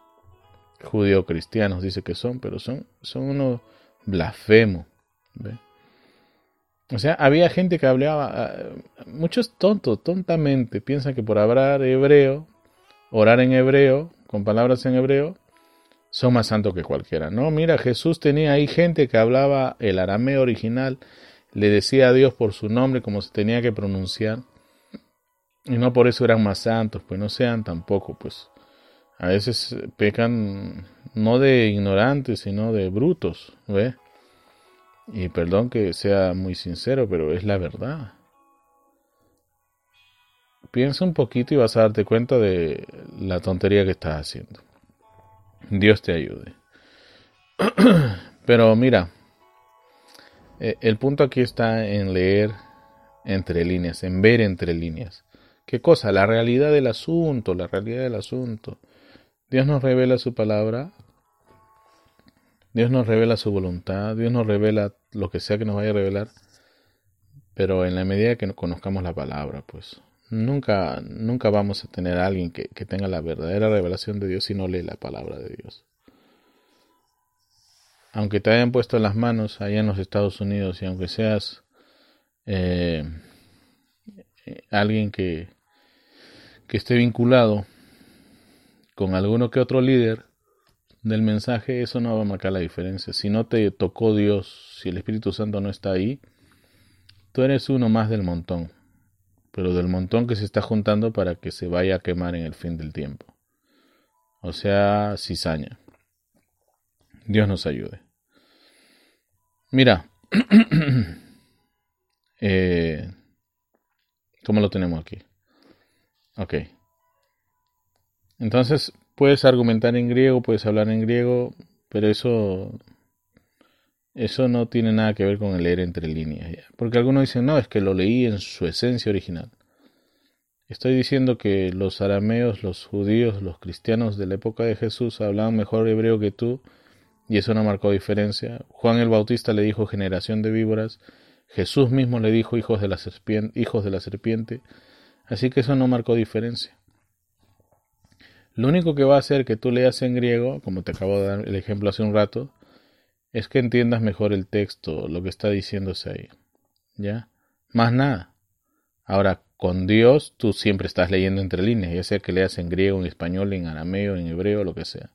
Judío cristianos dice que son, pero son, son unos blasfemos. O sea, había gente que hablaba, ah, muchos tontos, tontamente, piensan que por hablar hebreo, orar en hebreo, con palabras en hebreo, son más santos que cualquiera. No, mira, Jesús tenía ahí gente que hablaba el arameo original, le decía a Dios por su nombre como se tenía que pronunciar, y no por eso eran más santos, pues no sean tampoco, pues a veces pecan no de ignorantes, sino de brutos, ¿ves? Y perdón que sea muy sincero, pero es la verdad. Piensa un poquito y vas a darte cuenta de la tontería que estás haciendo. Dios te ayude. Pero mira, eh, el punto aquí está en leer entre líneas, en ver entre líneas. ¿Qué cosa? La realidad del asunto, la realidad del asunto. Dios nos revela su palabra Dios nos revela su voluntad, Dios nos revela lo que sea que nos vaya a revelar, pero en la medida que conozcamos la palabra, pues nunca, nunca vamos a tener a alguien que, tenga la verdadera revelación de Dios si no lee la palabra de Dios. Aunque te hayan puesto las manos allá en los Estados Unidos y aunque seas eh, alguien que, que esté vinculado con alguno que otro líder, del mensaje, eso no va a marcar la diferencia. Si no te tocó Dios, si el Espíritu Santo no está ahí, tú eres uno más del montón, pero del montón que se está juntando para que se vaya a quemar en el fin del tiempo. O sea, cizaña. Dios nos ayude. Mira, eh, ¿cómo lo tenemos aquí? Ok. Entonces, Puedes argumentar en griego, puedes hablar en griego, pero eso eso no tiene nada que ver con el leer entre líneas. Porque algunos dicen, no, es que lo leí en su esencia original. Estoy diciendo que los arameos, los judíos, los cristianos de la época de Jesús hablaban mejor hebreo que tú, y eso no marcó diferencia. Juan el Bautista le dijo generación de víboras, Jesús mismo le dijo hijos de la hijos de la serpiente, así que eso no marcó diferencia. Lo único que va a hacer que tú leas en griego, como te acabo de dar el ejemplo hace un rato, es que entiendas mejor el texto, lo que está diciéndose ahí. ¿Ya? Más nada. Ahora, con Dios tú siempre estás leyendo entre líneas, ya sea que leas en griego, en español, en arameo, en hebreo, lo que sea.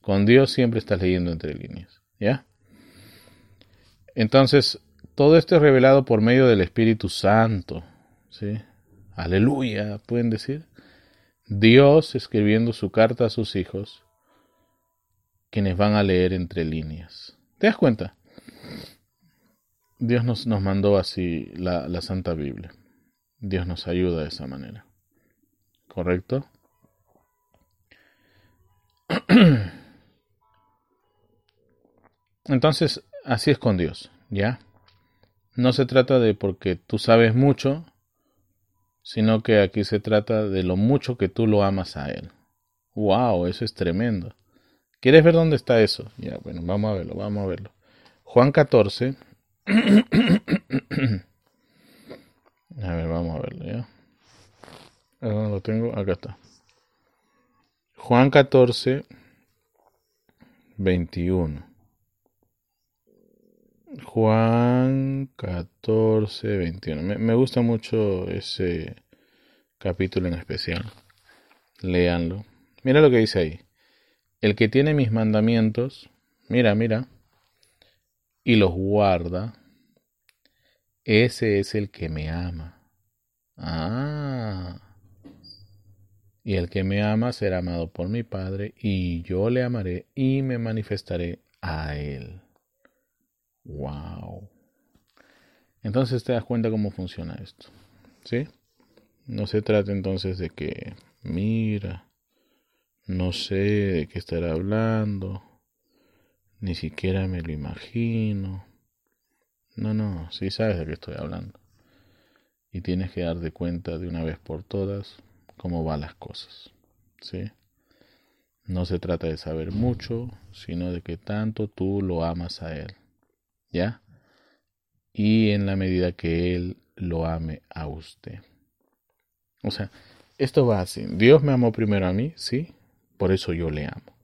Con Dios siempre estás leyendo entre líneas. ¿Ya? Entonces, todo esto es revelado por medio del Espíritu Santo. ¿Sí? Aleluya, pueden decir. Dios escribiendo su carta a sus hijos, quienes van a leer entre líneas. ¿Te das cuenta? Dios nos, nos mandó así la, la Santa Biblia. Dios nos ayuda de esa manera. ¿Correcto? Entonces, así es con Dios, ¿ya? No se trata de porque tú sabes mucho, sino que aquí se trata de lo mucho que tú lo amas a Él. ¡Wow! Eso es tremendo. ¿Quieres ver dónde está eso? Ya, bueno, vamos a verlo, vamos a verlo. Juan 14. a ver, vamos a verlo, ¿ya? ¿Dónde lo tengo? Acá está. Juan 14, 21. Juan 14, 21. Me, gusta mucho ese capítulo en especial. Léanlo. Mira lo que dice ahí. El que tiene mis mandamientos, mira, mira, y los guarda, ese es el que me ama. Ah. Y el que me ama será amado por mi Padre, y yo le amaré y me manifestaré a él. Wow. Entonces te das cuenta cómo funciona esto. ¿Sí? No se trata entonces de que, mira, no sé de qué estará hablando, ni siquiera me lo imagino. No, no, sí sabes de qué estoy hablando. Y tienes que darte cuenta de una vez por todas cómo van las cosas. ¿Sí? No se trata de saber mucho, sino de que tanto tú lo amas a Él. ¿Ya? Y en la medida que Él lo ame a usted. O sea, esto va así. Dios me amó primero a mí, ¿sí? Por eso yo le amo.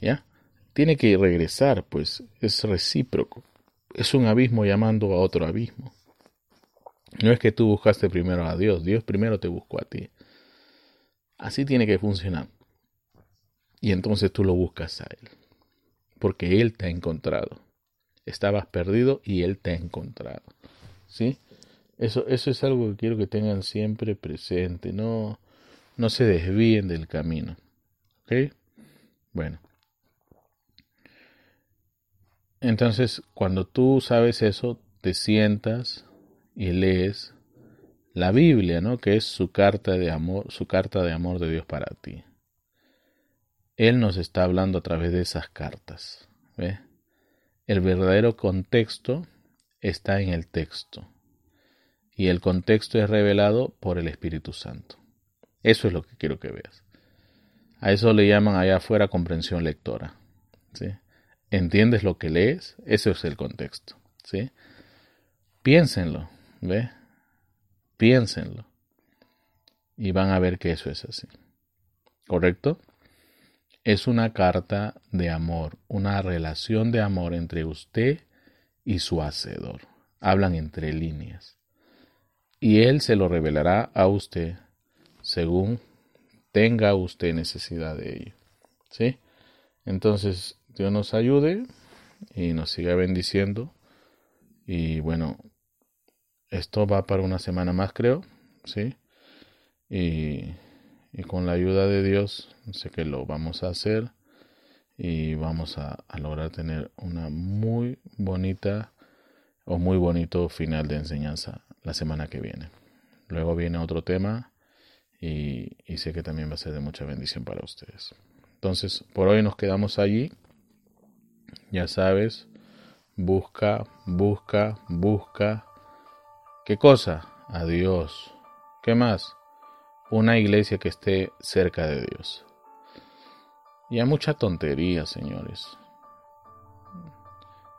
¿Ya? Tiene que regresar, pues es recíproco. Es un abismo llamando a otro abismo. No es que tú buscaste primero a Dios, Dios primero te buscó a ti. Así tiene que funcionar. Y entonces tú lo buscas a Él. Porque Él te ha encontrado. Estabas perdido y Él te ha encontrado. ¿Sí? Eso, eso es algo que quiero que tengan siempre presente. No, no se desvíen del camino. Bueno. Entonces, cuando tú sabes eso, te sientas y lees la Biblia, ¿no? Que es su carta de amor, su carta de amor de Dios para ti. Él nos está hablando a través de esas cartas. ¿ve? El verdadero contexto está en el texto. Y el contexto es revelado por el Espíritu Santo. Eso es lo que quiero que veas. A eso le llaman allá afuera comprensión lectora. ¿sí? ¿Entiendes lo que lees? Ese es el contexto. ¿sí? Piénsenlo, ¿ve? Piénsenlo. Y van a ver que eso es así. ¿Correcto? Es una carta de amor, una relación de amor entre usted y su hacedor. Hablan entre líneas. Y él se lo revelará a usted según tenga usted necesidad de ello. ¿Sí? Entonces, Dios nos ayude y nos siga bendiciendo. Y bueno, esto va para una semana más, creo. ¿Sí? Y, y con la ayuda de Dios, sé que lo vamos a hacer. Y vamos a, lograr tener una muy bonita o muy bonito final de enseñanza la semana que viene. Luego viene otro tema y, sé que también va a ser de mucha bendición para ustedes. Entonces, por hoy nos quedamos allí. Ya sabes, busca, busca, busca. ¿Qué cosa? A Dios. ¿Qué más? Una iglesia que esté cerca de Dios. Y hay mucha tontería, señores.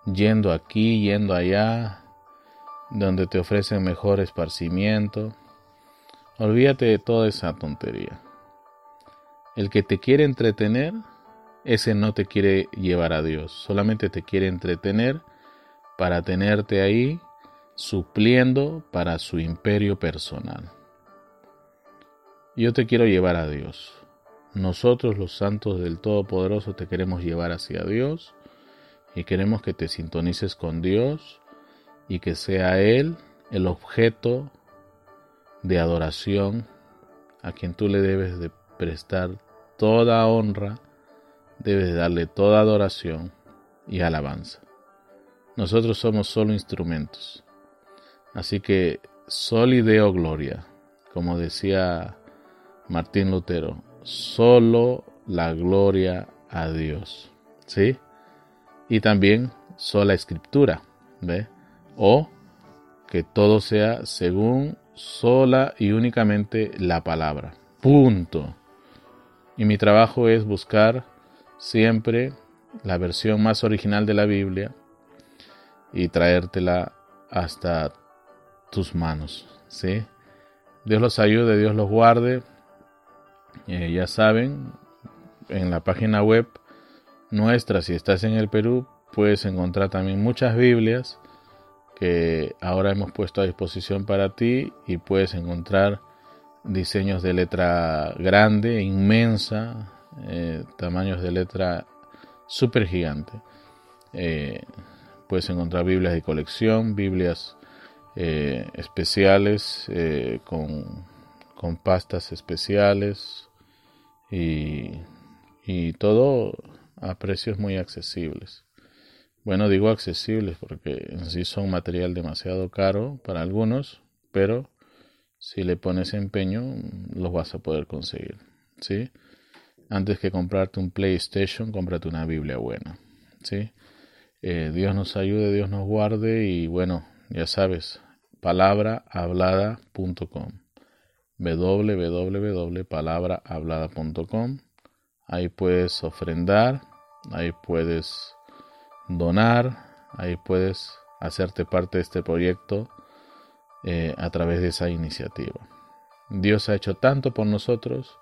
Yendo aquí, yendo allá, donde te ofrecen mejor esparcimiento, Olvídate de toda esa tontería. El que te quiere entretener, ese no te quiere llevar a Dios, solamente te quiere entretener para tenerte ahí supliendo para su imperio personal. Yo te quiero llevar a Dios. Nosotros los santos del Todopoderoso te queremos llevar hacia Dios y queremos que te sintonices con Dios y que sea Él el objeto de adoración a quien tú le debes de prestar toda honra, debes de darle toda adoración y alabanza. Nosotros somos solo instrumentos. Así que solideo gloria, como decía Martín Lutero, solo la gloria a Dios. ¿Sí? Y también sola escritura, ¿ve? O que todo sea según sola y únicamente la palabra. Punto. Y mi trabajo es buscar siempre la versión más original de la Biblia y traértela hasta tus manos. ¿sí? Dios los ayude, Dios los guarde. Eh, ya saben, en la página web nuestra, si estás en el Perú, puedes encontrar también muchas Biblias que ahora hemos puesto a disposición para ti y puedes encontrar diseños de letra grande, inmensa, eh, tamaños de letra súper gigante. Eh, puedes encontrar Biblias de colección, Biblias especiales con, con, pastas especiales y, y todo a precios muy accesibles. Bueno, digo accesibles porque en sí son material demasiado caro para algunos, pero si le pones empeño los vas a poder conseguir, ¿sí? Antes que comprarte un PlayStation, cómprate una Biblia buena, ¿sí? Eh, Dios nos ayude, Dios nos guarde y bueno, ya sabes, palabrahablada.com www.palabrahablada.com Ahí puedes ofrendar, ahí puedes donar, ahí puedes hacerte parte de este proyecto eh, a través de esa iniciativa. Dios ha hecho tanto por nosotros,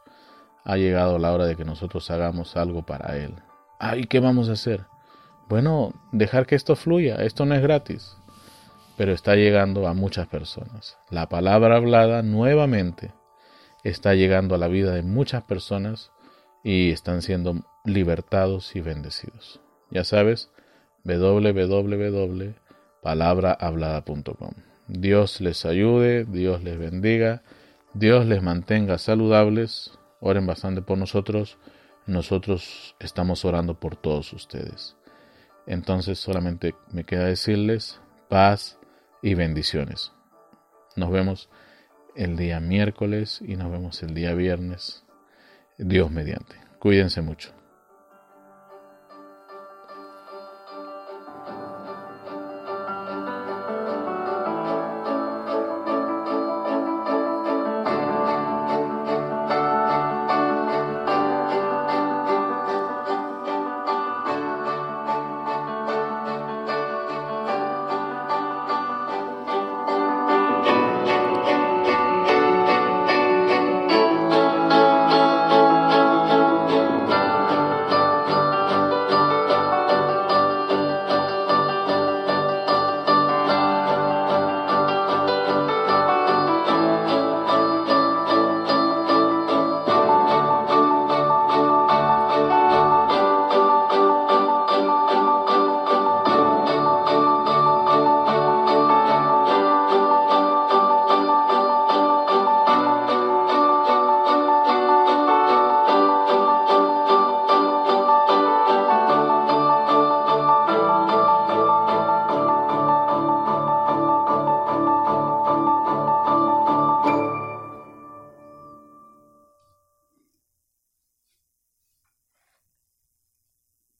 ha llegado la hora de que nosotros hagamos algo para Él. Ah, ¿y qué vamos a hacer? Bueno, dejar que esto fluya, esto no es gratis, pero está llegando a muchas personas. La palabra hablada nuevamente está llegando a la vida de muchas personas y están siendo libertados y bendecidos. Ya sabes, www.palabrahablada.com. Dios les ayude, Dios les bendiga, Dios les mantenga saludables. Oren bastante por nosotros. Nosotros estamos orando por todos ustedes. Entonces solamente me queda decirles paz y bendiciones. Nos vemos el día miércoles y nos vemos el día viernes. Dios mediante. Cuídense mucho.